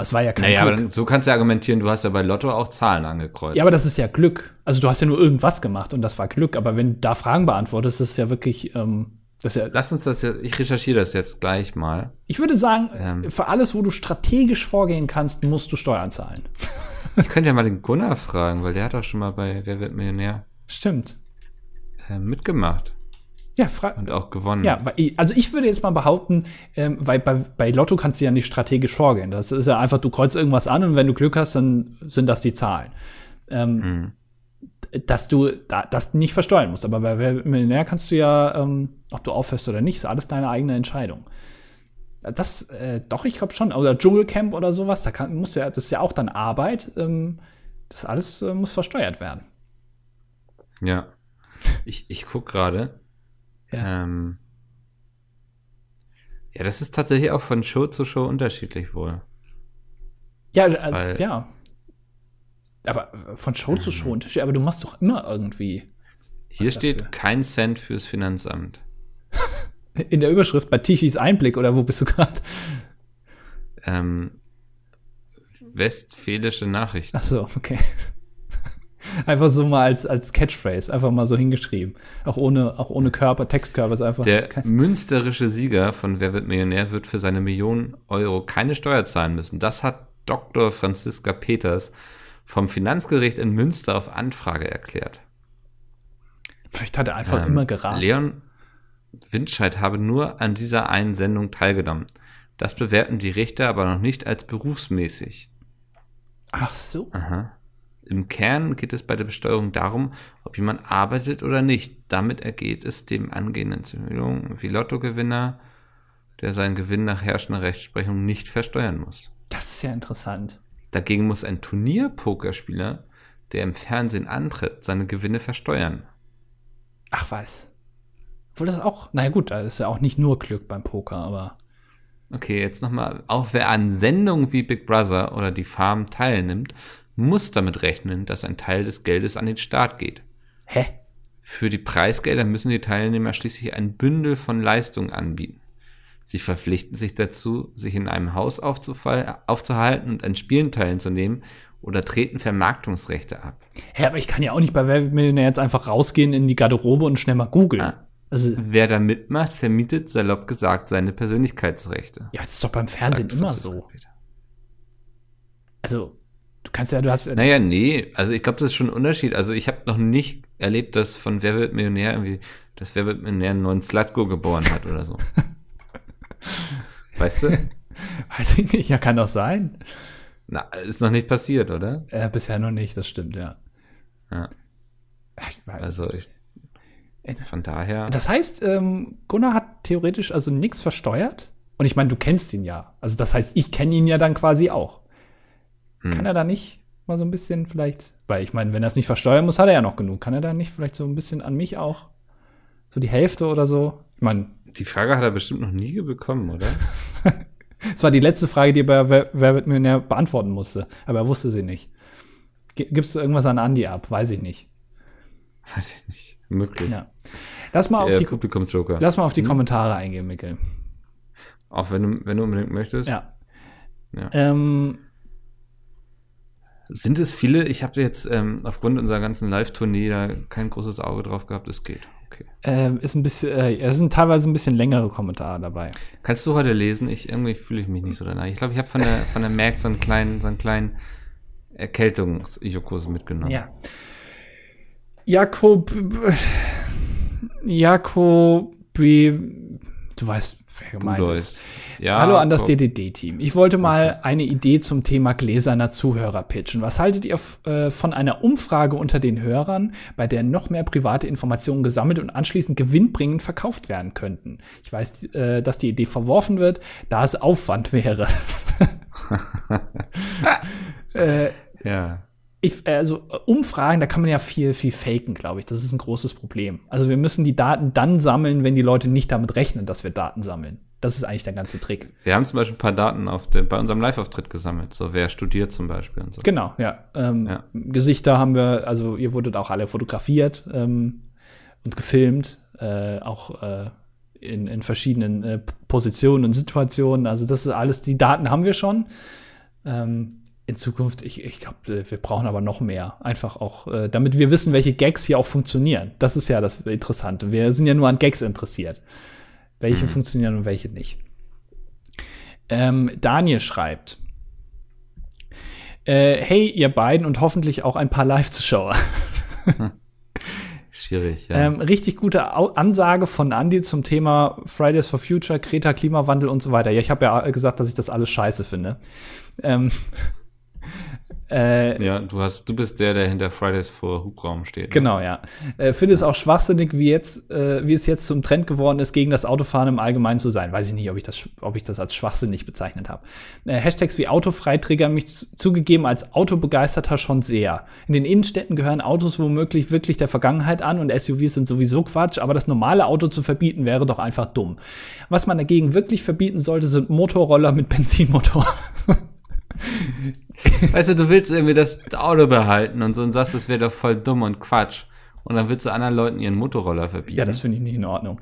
Speaker 2: Das war ja kein
Speaker 1: naja, aber
Speaker 2: Glück.
Speaker 1: dann, so kannst du argumentieren, du hast ja bei Lotto auch Zahlen angekreuzt.
Speaker 2: ja, aber das ist ja Glück. Also du hast ja nur irgendwas gemacht und das war Glück. Aber wenn du da Fragen beantwortest, ist es ja wirklich, ähm, ja,
Speaker 1: Lass uns das jetzt, ich recherchiere das jetzt gleich mal.
Speaker 2: ich würde sagen,
Speaker 1: Ähm.
Speaker 2: für alles, wo du strategisch vorgehen kannst, musst du Steuern zahlen.
Speaker 1: Ich könnte ja mal den Gunnar fragen, weil der hat auch schon mal bei Wer wird Millionär
Speaker 2: Stimmt.
Speaker 1: äh, mitgemacht
Speaker 2: Ja,
Speaker 1: und auch gewonnen.
Speaker 2: Ja, also ich würde jetzt mal behaupten, ähm, weil bei, bei Lotto kannst du ja nicht strategisch vorgehen. Das ist ja einfach, du kreuzt irgendwas an und wenn du Glück hast, dann sind das die Zahlen. Ähm,
Speaker 1: Mhm.
Speaker 2: Dass du da, das nicht versteuern musst. Aber bei Wer Millionär kannst du ja, ähm, ob du aufhörst oder nicht, ist alles deine eigene Entscheidung. Das, äh, doch, ich glaube schon. Oder Dschungelcamp oder sowas, da kann, musst du ja, das ist ja auch dann Arbeit. Ähm, das alles äh, muss versteuert werden.
Speaker 1: Ja. Ich, ich guck gerade.
Speaker 2: Ja.
Speaker 1: Ähm, ja, das ist tatsächlich auch von Show zu Show unterschiedlich wohl.
Speaker 2: Ja, also,
Speaker 1: Weil-
Speaker 2: ja. Aber von Show zu Show Unterschied, aber du machst doch immer irgendwie
Speaker 1: Hier steht
Speaker 2: dafür?
Speaker 1: kein Cent fürs Finanzamt.
Speaker 2: in der Überschrift bei Tichys Einblick oder wo bist du gerade?
Speaker 1: Ähm, Westfälische Nachrichten.
Speaker 2: Ach so, okay. Einfach so mal als, als Catchphrase, einfach mal so hingeschrieben. Auch ohne, auch ohne Körper, Textkörper ist einfach.
Speaker 1: Der münsterische Sieger von Wer wird Millionär wird für seine Millionen Euro keine Steuer zahlen müssen. Das hat Dr. Franziska Peters vom Finanzgericht in Münster auf Anfrage erklärt.
Speaker 2: Vielleicht hat er einfach ähm, immer geraten.
Speaker 1: Leon Windscheid habe nur an dieser einen Sendung teilgenommen. Das bewerten die Richter aber noch nicht als berufsmäßig.
Speaker 2: Ach so.
Speaker 1: Aha. Im Kern geht es bei der Besteuerung darum, ob jemand arbeitet oder nicht. Damit ergeht es dem angehenden Zivilung wie Lottogewinner, der seinen Gewinn nach herrschender Rechtsprechung nicht versteuern muss.
Speaker 2: Das ist ja interessant.
Speaker 1: Dagegen muss ein Turnierpokerspieler, der im Fernsehen antritt, seine Gewinne versteuern.
Speaker 2: Ach was. Obwohl das auch, naja gut, da ist ja auch nicht nur Glück beim Poker, aber.
Speaker 1: Okay, jetzt nochmal. Auch wer an Sendungen wie Big Brother oder die Farm teilnimmt, muss damit rechnen, dass ein Teil des Geldes an den Staat geht.
Speaker 2: Hä?
Speaker 1: Für die Preisgelder müssen die Teilnehmer schließlich ein Bündel von Leistungen anbieten. Sie verpflichten sich dazu, sich in einem Haus aufzuhalten und an Spielen teilzunehmen oder treten Vermarktungsrechte ab.
Speaker 2: Hä, aber ich kann ja auch nicht bei Wer Millionär jetzt einfach rausgehen in die Garderobe und schnell mal googeln. Ah.
Speaker 1: Also, Wer da mitmacht, vermietet, salopp gesagt, seine Persönlichkeitsrechte.
Speaker 2: Ja, das ist doch beim Fernsehen immer so. Also, du kannst ja, du hast.
Speaker 1: Naja, nee, also ich glaube, das ist schon ein Unterschied. Also ich habe noch nicht erlebt, dass von Wer wird Millionär irgendwie, dass Wer wird Millionär einen neuen Slutgo geboren hat oder so. weißt du?
Speaker 2: Weiß ich nicht, ja, kann doch sein.
Speaker 1: Na, ist noch nicht passiert, oder?
Speaker 2: Äh, bisher noch nicht, das stimmt, ja.
Speaker 1: Ja. Ich weiß, also ich, von daher.
Speaker 2: Das heißt, ähm, Gunnar hat theoretisch also nichts versteuert. Und ich meine, du kennst ihn ja. Also das heißt, ich kenne ihn ja dann quasi auch. Hm. Kann er da nicht mal so ein bisschen vielleicht, weil ich meine, wenn er es nicht versteuern muss, hat er ja noch genug. Kann er da nicht vielleicht so ein bisschen an mich auch? So die Hälfte oder so? Ich meine.
Speaker 1: Die Frage hat er bestimmt noch nie bekommen, oder?
Speaker 2: das war die letzte Frage, die er bei Wer, Wer wird Millionär beantworten musste. Aber er wusste sie nicht. Gibst du irgendwas an Andi ab? Weiß ich nicht.
Speaker 1: Weiß ich nicht. Möglich. Ja.
Speaker 2: Lass mal, auf die,
Speaker 1: Publikumsjoker.
Speaker 2: lass mal auf die hm? Kommentare eingehen, Mikkel.
Speaker 1: Auch wenn du, wenn du unbedingt möchtest.
Speaker 2: Ja. ja. Ähm,
Speaker 1: sind es viele? Ich habe jetzt ähm, aufgrund unserer ganzen Live-Tournee da kein großes Auge drauf gehabt. Es geht. Okay.
Speaker 2: Ähm, ist ein bisschen, äh, es sind teilweise ein bisschen längere Kommentare dabei.
Speaker 1: Kannst du heute lesen? Ich irgendwie fühle ich mich nicht so danach. Ich glaube, ich habe von der von der Merck so einen kleinen so einen kleinen Erkältungsjokos mitgenommen.
Speaker 2: Ja. Jakob, Jakob, du weißt, gemeint ist. Ja, Hallo an das DDD-Team. Ich wollte mal eine Idee zum Thema gläserner Zuhörer pitchen. Was haltet ihr äh, von einer Umfrage unter den Hörern, bei der noch mehr private Informationen gesammelt und anschließend gewinnbringend verkauft werden könnten? Ich weiß, äh, dass die Idee verworfen wird, da es Aufwand wäre.
Speaker 1: äh, ja
Speaker 2: ich, also Umfragen, da kann man ja viel, viel faken, glaube ich. Das ist ein großes Problem. Also wir müssen die Daten dann sammeln, wenn die Leute nicht damit rechnen, dass wir Daten sammeln. Das ist eigentlich der ganze Trick.
Speaker 1: Wir haben zum Beispiel ein paar Daten auf der, bei unserem Live-Auftritt gesammelt. So wer studiert zum Beispiel und so.
Speaker 2: Genau, ja. Ähm, ja. Gesichter haben wir, also ihr wurdet auch alle fotografiert ähm, und gefilmt, äh, auch äh, in, in verschiedenen äh, Positionen und Situationen. Also das ist alles, die Daten haben wir schon. Ähm, in Zukunft, ich, ich glaube, äh, wir brauchen aber noch mehr. Einfach auch, äh, damit wir wissen, welche Gags hier auch funktionieren. Das ist ja das Interessante. Wir sind ja nur an Gags interessiert. Welche mhm. funktionieren und welche nicht. Ähm, Daniel schreibt, äh, hey, ihr beiden und hoffentlich auch ein paar Live-Zuschauer.
Speaker 1: Schwierig, ja.
Speaker 2: Ähm, richtig gute Ansage von Andy zum Thema Fridays for Future, Kreta, Klimawandel und so weiter. Ja, ich habe ja gesagt, dass ich das alles scheiße finde. Ähm,
Speaker 1: äh, ja, du hast, du bist der, der hinter Fridays for Hubraum steht. Ne?
Speaker 2: Genau, ja. Äh, Finde es auch schwachsinnig, wie jetzt, äh, wie es jetzt zum Trend geworden ist, gegen das Autofahren im Allgemeinen zu sein. Weiß ich nicht, ob ich das, ob ich das als schwachsinnig bezeichnet habe. Äh, Hashtags wie Autofrei triggern mich zugegeben als Autobegeisterter schon sehr. In den Innenstädten gehören Autos womöglich wirklich der Vergangenheit an und SUVs sind sowieso Quatsch, aber das normale Auto zu verbieten wäre doch einfach dumm. Was man dagegen wirklich verbieten sollte, sind Motorroller mit Benzinmotor.
Speaker 1: weißt du, du willst irgendwie das Auto behalten und so und sagst, das wäre doch voll dumm und Quatsch. und dann willst du anderen Leuten ihren Motorroller verbieten.
Speaker 2: Ja, das finde ich nicht in Ordnung.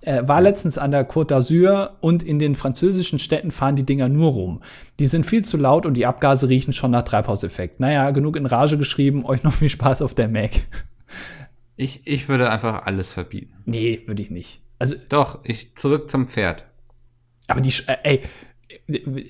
Speaker 2: Äh, war letztens an der Côte d'Azur und in den französischen Städten fahren die Dinger nur rum. Die sind viel zu laut und die Abgase riechen schon nach Treibhauseffekt. Naja, genug in Rage geschrieben. Euch noch viel Spaß auf der Mac.
Speaker 1: Ich, ich würde einfach alles verbieten.
Speaker 2: Nee, würde ich nicht. Also,
Speaker 1: Doch, ich zurück zum Pferd.
Speaker 2: aber die, äh, ey,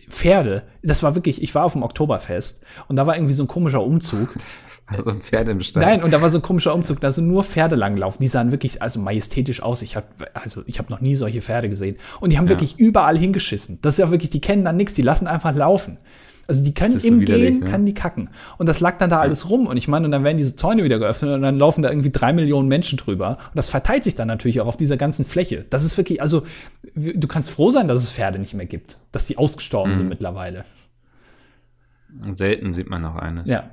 Speaker 2: Pferde, das war wirklich, ich war auf dem Oktoberfest und da war irgendwie so ein komischer Umzug.
Speaker 1: Also ein Pferd im Stall.
Speaker 2: Nein, und da war so ein komischer Umzug, da sind nur Pferde langlaufen. Die sahen wirklich also majestätisch aus. Ich hab, also ich habe noch nie solche Pferde gesehen. Und die haben
Speaker 1: Ja.
Speaker 2: wirklich überall hingeschissen. Das ist ja wirklich, die kennen dann nichts, die lassen einfach laufen. Also die können
Speaker 1: so
Speaker 2: im
Speaker 1: widerlich,
Speaker 2: Gehen,
Speaker 1: ne?
Speaker 2: kann die kacken. Und das lag dann da alles rum. Und ich meine, und dann werden diese Zäune wieder geöffnet und dann laufen da irgendwie drei Millionen Menschen drüber. Und das verteilt sich dann natürlich auch auf dieser ganzen Fläche. Das ist wirklich, also du kannst froh sein, dass es Pferde nicht mehr gibt. Dass die ausgestorben
Speaker 1: Mhm.
Speaker 2: sind mittlerweile.
Speaker 1: Selten sieht man noch eines.
Speaker 2: Ja.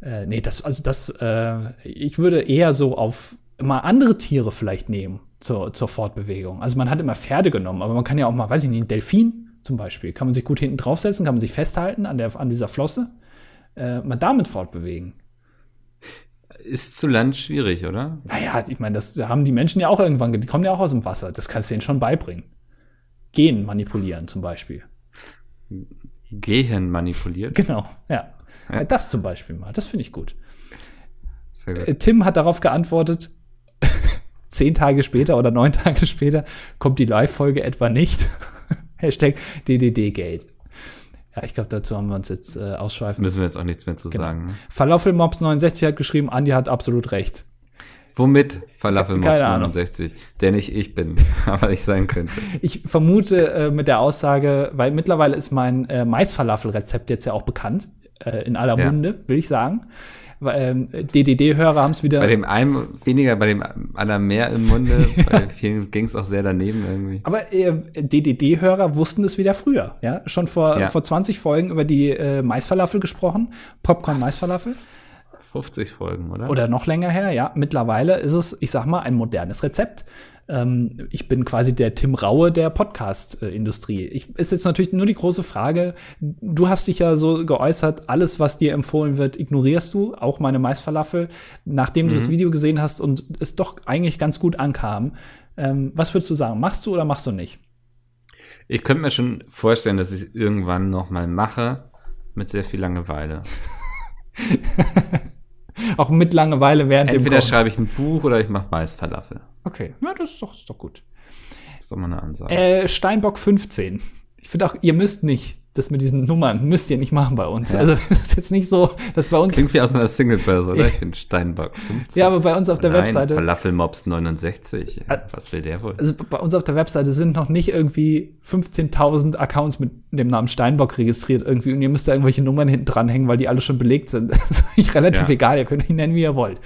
Speaker 2: Äh, nee, das, also das, äh, ich würde eher so auf mal andere Tiere vielleicht nehmen zur, zur Fortbewegung. Also man hat immer Pferde genommen, aber man kann ja auch mal, weiß ich nicht, einen Delfin zum Beispiel, kann man sich gut hinten draufsetzen, kann man sich festhalten an, der, an dieser Flosse, äh, mal damit fortbewegen.
Speaker 1: Ist zu Land schwierig, oder?
Speaker 2: Naja, ich meine, das haben die Menschen ja auch irgendwann, ge- die kommen ja auch aus dem Wasser, das kannst du denen schon beibringen. Gen manipulieren zum Beispiel.
Speaker 1: Gehen manipuliert.
Speaker 2: Genau, ja.
Speaker 1: Ja.
Speaker 2: Das zum Beispiel mal, das finde ich gut.
Speaker 1: Gut.
Speaker 2: Äh, Tim hat darauf geantwortet, zehn Tage später oder neun Tage später kommt die Live-Folge etwa nicht. Hashtag DDD-Gate. Ja, ich glaube, dazu haben wir uns jetzt äh, ausschweifen.
Speaker 1: Müssen wir jetzt auch nichts mehr zu
Speaker 2: Genau.
Speaker 1: sagen. ne?
Speaker 2: Falafelmops69 hat geschrieben, Andi hat absolut recht.
Speaker 1: Womit Falafelmops
Speaker 2: Keine Ahnung.
Speaker 1: 69, der nicht ich bin, aber ich sein könnte.
Speaker 2: Ich vermute äh, mit der Aussage, weil mittlerweile ist mein äh, Maisfalafel-Rezept jetzt ja auch bekannt, äh, in aller
Speaker 1: Ja.
Speaker 2: Munde, will ich sagen. Ähm, DDD-Hörer haben es wieder.
Speaker 1: Bei dem einen weniger, bei dem anderen mehr im Munde, bei vielen ging es auch sehr daneben irgendwie.
Speaker 2: Aber äh, DDD-Hörer wussten es wieder früher, ja. Schon vor,
Speaker 1: Ja.
Speaker 2: vor 20 Folgen über die äh, Maisfalafel gesprochen, Popcorn-Maisfalafel.
Speaker 1: 50 Folgen, oder?
Speaker 2: Oder noch länger her, ja. Mittlerweile ist es, ich sag mal, ein modernes Rezept. Ähm, ich bin quasi der Tim Raue der Podcast-Industrie. Ist jetzt natürlich nur die große Frage, du hast dich ja so geäußert, alles, was dir empfohlen wird, ignorierst du, auch meine Maisfalafel, nachdem du das Video gesehen hast und es doch eigentlich ganz gut ankam. Ähm, was würdest du sagen, machst du oder machst du nicht?
Speaker 1: Ich könnte mir schon vorstellen, dass ich es irgendwann noch mal mache, mit sehr viel Langeweile.
Speaker 2: Auch mit Langeweile während
Speaker 1: Entweder
Speaker 2: dem Kochen.
Speaker 1: schreibe ich ein Buch oder ich mache Maisfalafel.
Speaker 2: Okay, ja, das ist doch, ist doch gut.
Speaker 1: Das ist doch mal eine Ansage.
Speaker 2: Äh, Steinbock 15. Ich finde auch, ihr müsst nicht, das mit diesen Nummern müsst ihr nicht machen bei uns.
Speaker 1: Ja.
Speaker 2: Also es ist jetzt nicht so, dass bei uns.
Speaker 1: Klingt wie aus einer Singlebörse, oder? Ich bin Steinbock 15.
Speaker 2: Ja, aber bei uns auf der
Speaker 1: Nein,
Speaker 2: Webseite.
Speaker 1: Falafelmops 69. Was will der wohl?
Speaker 2: Also bei uns auf der Webseite sind noch nicht irgendwie 15.000 Accounts mit dem Namen Steinbock registriert irgendwie und ihr müsst da irgendwelche Nummern hinten dranhängen, weil die alle schon belegt sind. Das ist eigentlich relativ
Speaker 1: Ja.
Speaker 2: egal, ihr könnt ihn nennen, wie ihr wollt.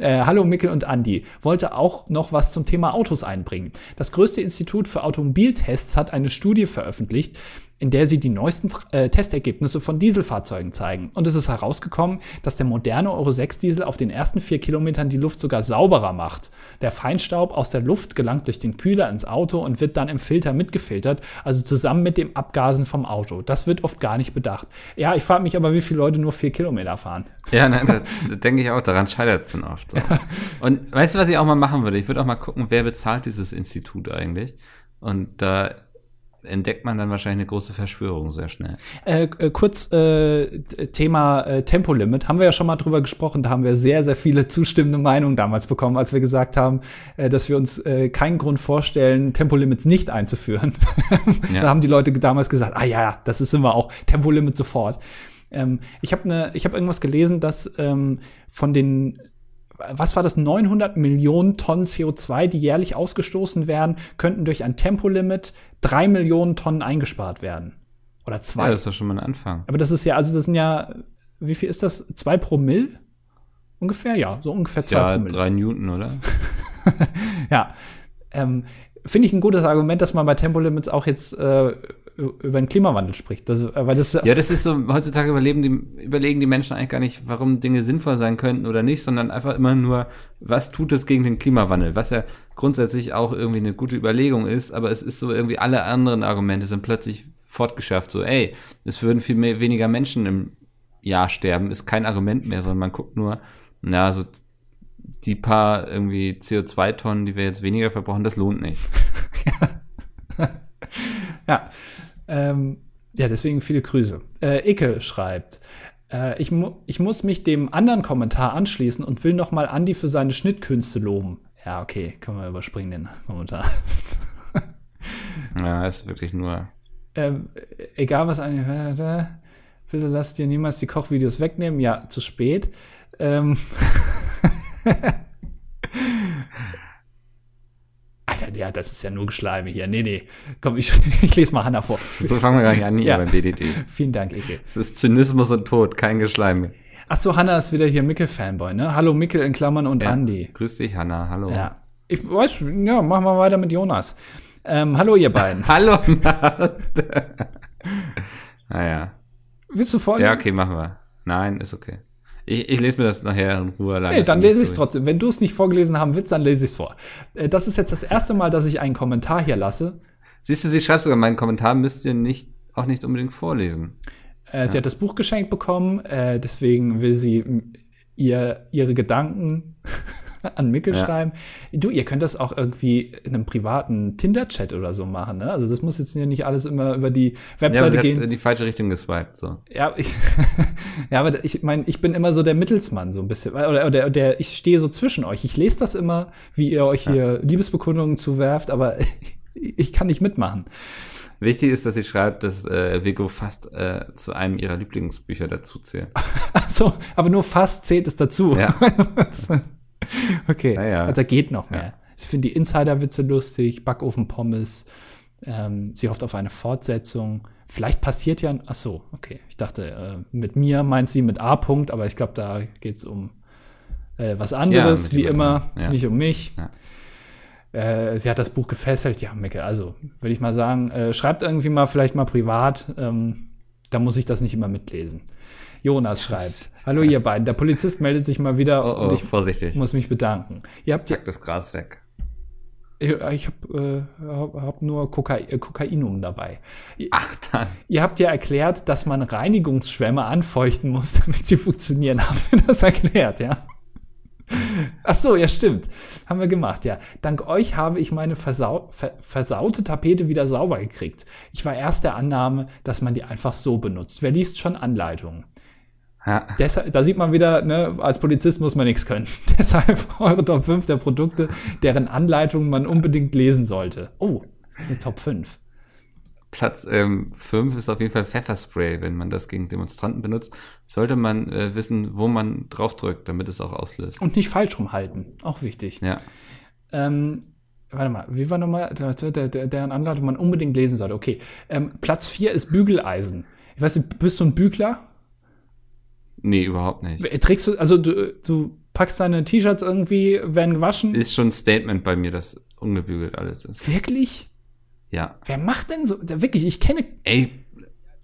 Speaker 2: Äh, hallo Mikkel und Andi. Wollte auch noch was zum Thema Autos einbringen. Das größte Institut für Automobiltests hat eine Studie veröffentlicht, in der sie die neuesten äh, Testergebnisse von Dieselfahrzeugen zeigen. Und es ist herausgekommen, dass der moderne Euro 6 Diesel auf den ersten vier Kilometern die Luft sogar sauberer macht. Der Feinstaub aus der Luft gelangt durch den Kühler ins Auto und wird dann im Filter mitgefiltert, also zusammen mit dem Abgasen vom Auto. Das wird oft gar nicht bedacht. Ja, ich frage mich aber, wie viele Leute nur vier Kilometer fahren.
Speaker 1: Ja, nein, das, das denke ich auch, daran scheitert es dann oft. So. Und weißt du, was ich auch mal machen würde? Ich würde auch mal gucken, wer bezahlt dieses Institut eigentlich. Und da entdeckt man dann wahrscheinlich eine große Verschwörung sehr schnell.
Speaker 2: Äh, äh, kurz äh, Thema äh, Tempolimit. Haben wir ja schon mal drüber gesprochen. Da haben wir sehr, sehr viele zustimmende Meinungen damals bekommen, als wir gesagt haben, äh, dass wir uns keinen Grund vorstellen, Tempolimits nicht einzuführen.
Speaker 1: Ja.
Speaker 2: Da haben die Leute damals gesagt, ah ja, das ist immer auch Tempolimit sofort. Ähm, ich habe ne, ich habe irgendwas gelesen, dass ähm, von den was war das, 900 Millionen Tonnen CO2, die jährlich ausgestoßen werden, könnten durch ein Tempolimit drei Millionen Tonnen eingespart werden. Oder zwei.
Speaker 1: Ja, das ist doch schon mal ein Anfang.
Speaker 2: Aber das ist ja, also das sind ja, wie viel ist das? Zwei Promille? Ungefähr, ja, so ungefähr zwei
Speaker 1: Ja,
Speaker 2: Promille.
Speaker 1: drei Newton, oder?
Speaker 2: Ja. Ähm, Finde ich ein gutes Argument, dass man bei Tempolimits auch jetzt äh, über den Klimawandel spricht. Das, äh, weil das,
Speaker 1: Ja, das ist so, heutzutage überleben die, überlegen die Menschen eigentlich gar nicht, warum Dinge sinnvoll sein könnten oder nicht, sondern einfach immer nur, was tut es gegen den Klimawandel, was ja grundsätzlich auch irgendwie eine gute Überlegung ist, aber es ist so irgendwie alle anderen Argumente sind plötzlich fortgeschafft, so, ey, es würden viel mehr, weniger Menschen im Jahr sterben, ist kein Argument mehr, sondern man guckt nur, na, so die paar irgendwie CO2-Tonnen, die wir jetzt weniger verbrauchen, das lohnt nicht.
Speaker 2: Ja, ähm, ja, deswegen viele Grüße. Äh, Icke schreibt, äh, ich, mu ich muss mich dem anderen Kommentar anschließen und will noch mal Andi für seine Schnittkünste loben. Ja, okay, können wir überspringen den Kommentar.
Speaker 1: Ja, ist wirklich nur.
Speaker 2: ähm, egal was eine, bitte lass dir niemals die Kochvideos wegnehmen. Ja, zu spät. Ähm, Alter, ja, das ist ja nur Geschleime hier. Nee, nee. Komm, ich, ich lese mal Hannah vor.
Speaker 1: So fangen wir gar nicht an hier
Speaker 2: Ja.
Speaker 1: beim DDT.
Speaker 2: Vielen Dank, Icke.
Speaker 1: Es ist Zynismus und Tod, kein Geschleim.
Speaker 2: Ach so, Hannah ist wieder hier Mickel-Fanboy, ne? Hallo Mickel in Klammern und
Speaker 1: Ja.
Speaker 2: Andi.
Speaker 1: Grüß dich, Hanna. Hallo.
Speaker 2: Ja. Ich weiß, ja, machen wir weiter mit Jonas. Ähm, hallo, ihr beiden.
Speaker 1: Hallo. naja.
Speaker 2: Willst du vorlesen?
Speaker 1: Ja, okay, machen wir. Nein, ist okay. Ich, ich lese mir das nachher in Ruhe alleine.
Speaker 2: Nee, dann lese ich es trotzdem. Wenn du es nicht vorgelesen haben willst, dann lese ich es vor. Äh, Das ist jetzt das erste Mal, dass ich einen Kommentar hier lasse.
Speaker 1: Siehst du, sie schreibt sogar, meinen Kommentar müsst ihr nicht, auch nicht unbedingt vorlesen.
Speaker 2: Äh, Sie hat das Buch geschenkt bekommen, äh, deswegen will sie ihr, ihre Gedanken an Mickel
Speaker 1: Ja.
Speaker 2: schreiben. Du, ihr könnt das auch irgendwie in einem privaten Tinder-Chat oder so machen. Ne? Also das muss jetzt nicht alles immer über die
Speaker 1: Ja,
Speaker 2: Webseite
Speaker 1: hat
Speaker 2: gehen.
Speaker 1: in die falsche Richtung geswiped, so.
Speaker 2: Ja, ich, ja, aber ich meine, ich bin immer so der Mittelsmann, so ein bisschen. Oder, oder der, ich stehe so zwischen euch. Ich lese das immer, wie ihr euch hier Liebesbekundungen zuwerft, aber ich kann nicht mitmachen.
Speaker 1: Wichtig ist, dass sie schreibt, dass äh, Vigo fast äh, zu einem ihrer Lieblingsbücher dazu zählt.
Speaker 2: Achso, aber nur fast zählt es dazu.
Speaker 1: Ja.
Speaker 2: Das okay,
Speaker 1: Ja, ja.
Speaker 2: also geht noch mehr.
Speaker 1: Ja.
Speaker 2: Ich finde die Insider-Witze lustig, Backofen-Pommes. Ähm, sie hofft auf eine Fortsetzung. Vielleicht passiert ja, ach so, okay. Ich dachte, äh, mit mir meint sie mit A. -Punkt, aber ich glaube, da geht es um äh, was anderes,
Speaker 1: mit
Speaker 2: wie immer,
Speaker 1: ja.
Speaker 2: nicht um mich.
Speaker 1: Ja.
Speaker 2: Äh, sie hat das Buch gefesselt. Ja, Mecke, also würde ich mal sagen, äh, schreibt irgendwie mal vielleicht mal privat. Ähm, da muss ich das nicht immer mitlesen. Jonas schreibt: Hallo ihr beiden, der Polizist meldet sich mal wieder
Speaker 1: Oh, oh,
Speaker 2: und ich
Speaker 1: vorsichtig.
Speaker 2: muss mich bedanken. Ihr habt ja,
Speaker 1: Pack das Gras weg.
Speaker 2: ich, ich habe äh, hab, nur Kokai äh, Kokainum dabei.
Speaker 1: Ach, dann.
Speaker 2: Ihr habt ja erklärt, dass man Reinigungsschwämme anfeuchten muss, damit sie funktionieren. Haben wir das erklärt, ja? Ach so, ja, stimmt. Haben wir gemacht, ja. Dank euch habe ich meine versau ver versaute Tapete wieder sauber gekriegt. Ich war erst der Annahme, dass man die einfach so benutzt. Wer liest schon Anleitungen?
Speaker 1: Ja.
Speaker 2: Deshalb, da sieht man wieder, ne, als Polizist muss man nichts können. Deshalb eure Top 5 der Produkte, deren Anleitungen man unbedingt lesen sollte. Oh, eine Top 5.
Speaker 1: Platz 5 ist auf jeden Fall Pfefferspray. Wenn man das gegen Demonstranten benutzt, sollte man äh, wissen, wo man draufdrückt, damit es auch auslöst.
Speaker 2: Und nicht falsch rumhalten. Auch wichtig.
Speaker 1: Ja.
Speaker 2: Ähm, warte mal, wie war nochmal, der, der, der, deren Anleitung man unbedingt lesen sollte? Okay. Ähm, Platz 4 ist Bügeleisen. Ich weiß nicht, bist du ein Bügler?
Speaker 1: Nee, überhaupt nicht.
Speaker 2: Trägst du, also du, du packst deine T-Shirts irgendwie, werden gewaschen?
Speaker 1: Ist schon ein Statement bei mir, dass ungebügelt alles ist.
Speaker 2: Wirklich?
Speaker 1: Ja.
Speaker 2: Wer macht denn so? Wirklich, ich kenne
Speaker 1: Ey,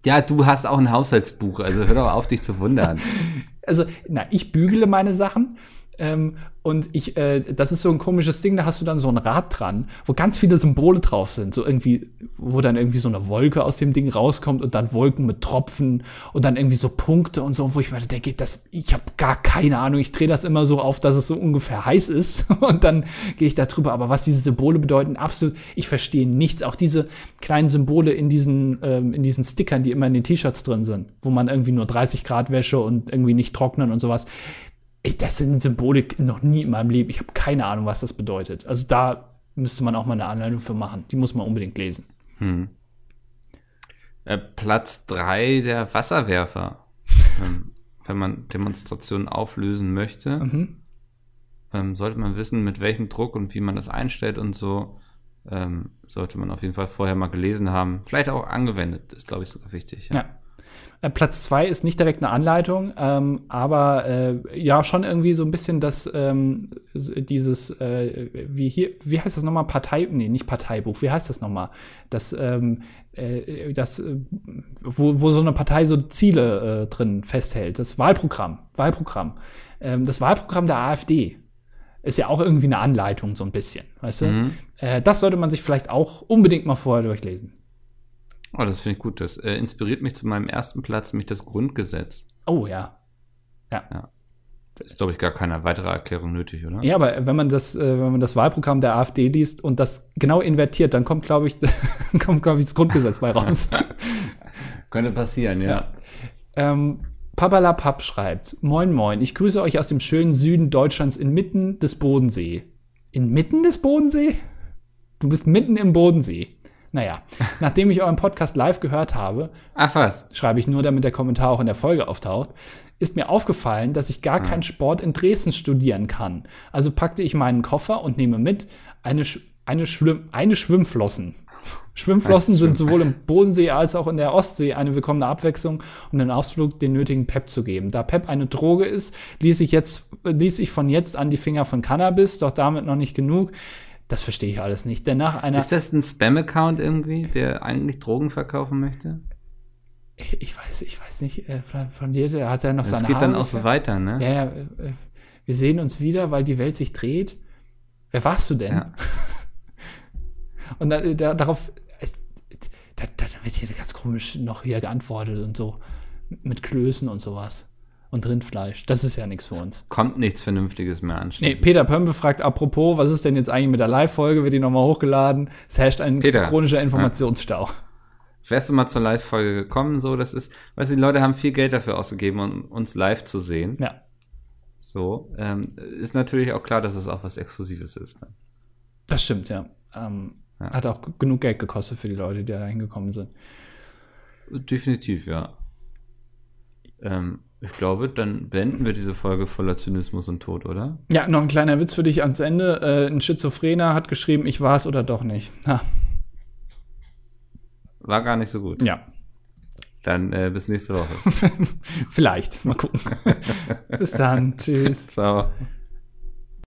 Speaker 1: ja, du hast auch ein Haushaltsbuch, also hör doch auf, dich zu wundern.
Speaker 2: also, na, ich bügele meine Sachen. Ähm, und ich, äh, das ist so ein komisches Ding, da hast du dann so ein Rad dran, wo ganz viele Symbole drauf sind. So irgendwie, wo dann irgendwie so eine Wolke aus dem Ding rauskommt und dann Wolken mit Tropfen und dann irgendwie so Punkte und so, wo ich mir denke, das, ich habe gar keine Ahnung. Ich drehe das immer so auf, dass es so ungefähr heiß ist und dann gehe ich da drüber. Aber was diese Symbole bedeuten, absolut, ich verstehe nichts. Auch diese kleinen Symbole in diesen, ähm, in diesen Stickern, die immer in den T-Shirts drin sind, wo man irgendwie nur 30 Grad Wäsche und irgendwie nicht trocknen und sowas. Ich, das sind Symbole noch nie in meinem Leben. Ich habe keine Ahnung, was das bedeutet. Also da müsste man auch mal eine Anleitung für machen. Die muss man unbedingt lesen.
Speaker 1: Hm. Äh, Platz 3 der Wasserwerfer. ähm, wenn man Demonstrationen auflösen möchte,
Speaker 2: Mhm.
Speaker 1: ähm, sollte man wissen, mit welchem Druck und wie man das einstellt und so. Ähm, sollte man auf jeden Fall vorher mal gelesen haben. Vielleicht auch angewendet, ist, glaube ich, sogar wichtig.
Speaker 2: Ja. Äh, Platz zwei ist nicht direkt eine Anleitung, ähm, aber äh, ja schon irgendwie so ein bisschen das ähm, dieses äh, wie hier wie heißt das nochmal? Partei nee nicht Parteibuch wie heißt das nochmal? Das ähm, äh, das äh, wo, wo so eine Partei so Ziele drin festhält. Das Wahlprogramm Wahlprogramm. Ähm, das Wahlprogramm der AfD ist ja auch irgendwie eine Anleitung so ein bisschen weißt du?
Speaker 1: Mhm.
Speaker 2: das sollte man sich vielleicht auch unbedingt mal vorher durchlesen
Speaker 1: Oh, das finde ich gut. Das äh, inspiriert mich zu meinem ersten Platz, nämlich das Grundgesetz.
Speaker 2: oh ja
Speaker 1: Ist, glaube ich, gar keine weitere Erklärung nötig, oder?
Speaker 2: Ja, aber wenn man das, äh, wenn man das Wahlprogramm der AfD liest und das genau invertiert, dann kommt, glaube ich, kommt, glaube ich, das Grundgesetz bei raus.
Speaker 1: Könnte passieren, ja.
Speaker 2: Ja. Ähm, Papalapap schreibt: Moin, moin, ich grüße euch aus dem schönen Süden Deutschlands inmitten des Bodensee. Inmitten des Bodensee? Du bist mitten im Bodensee. Naja, nachdem ich euren Podcast live gehört habe,
Speaker 1: Ach was.
Speaker 2: schreibe ich nur, damit der Kommentar auch in der Folge auftaucht, ist mir aufgefallen, dass ich gar keinen Sport in Dresden studieren kann. Also packte ich meinen Koffer und nehme mit eine, Sch- eine, Schwimm eine Schwimmflossen. Schwimmflossen sind sowohl im Bodensee als auch in der Ostsee eine willkommene Abwechslung, um den Ausflug den nötigen Pep zu geben. Da Pep eine Droge ist, ließ ich, jetzt, ließ ich von jetzt an die Finger von Cannabis, doch damit noch nicht genug. Das verstehe ich alles nicht. Denn nach einer
Speaker 1: Ist das ein Spam-Account irgendwie, der eigentlich Drogen verkaufen möchte?
Speaker 2: ich weiß, ich weiß nicht, äh, von, von dir hat er noch
Speaker 1: Das
Speaker 2: seine
Speaker 1: geht dann
Speaker 2: Haare
Speaker 1: auch so weiter, ne?
Speaker 2: Ja, ja, äh, wir sehen uns wieder, weil die Welt sich dreht. Wer warst du denn?
Speaker 1: Ja.
Speaker 2: Und da, da, darauf, äh, da, da wird hier ganz komisch noch hier geantwortet und so mit Klößen und sowas. Und Rindfleisch. Das ist ja nichts für uns.
Speaker 1: Kommt nichts Vernünftiges mehr
Speaker 2: Nee,
Speaker 1: anschließend.
Speaker 2: Peter Pömpe fragt, apropos, was ist denn jetzt eigentlich mit der Live-Folge? Wird die nochmal hochgeladen? Es herrscht ein
Speaker 1: Peter.
Speaker 2: chronischer Informationsstau.
Speaker 1: Wärst du mal zur Live-Folge gekommen, so, das ist, weißt du, die Leute haben viel Geld dafür ausgegeben, um uns live zu sehen.
Speaker 2: Ja.
Speaker 1: So, ähm, ist natürlich auch klar, dass es auch was Exklusives ist. Ne?
Speaker 2: Das stimmt, ja. Ähm,
Speaker 1: Ja.
Speaker 2: Hat auch genug Geld gekostet für die Leute, die da hingekommen sind.
Speaker 1: Definitiv, ja. Ähm, ich glaube, dann beenden wir diese Folge voller Zynismus und Tod, oder?
Speaker 2: Ja, noch ein kleiner Witz für dich ans Ende. Äh, ein Schizophrener hat geschrieben, ich war's oder doch nicht. Ha,
Speaker 1: War gar nicht so gut.
Speaker 2: ja,
Speaker 1: Dann äh, bis nächste Woche.
Speaker 2: vielleicht. Mal gucken. Bis dann. Tschüss.
Speaker 1: Ciao.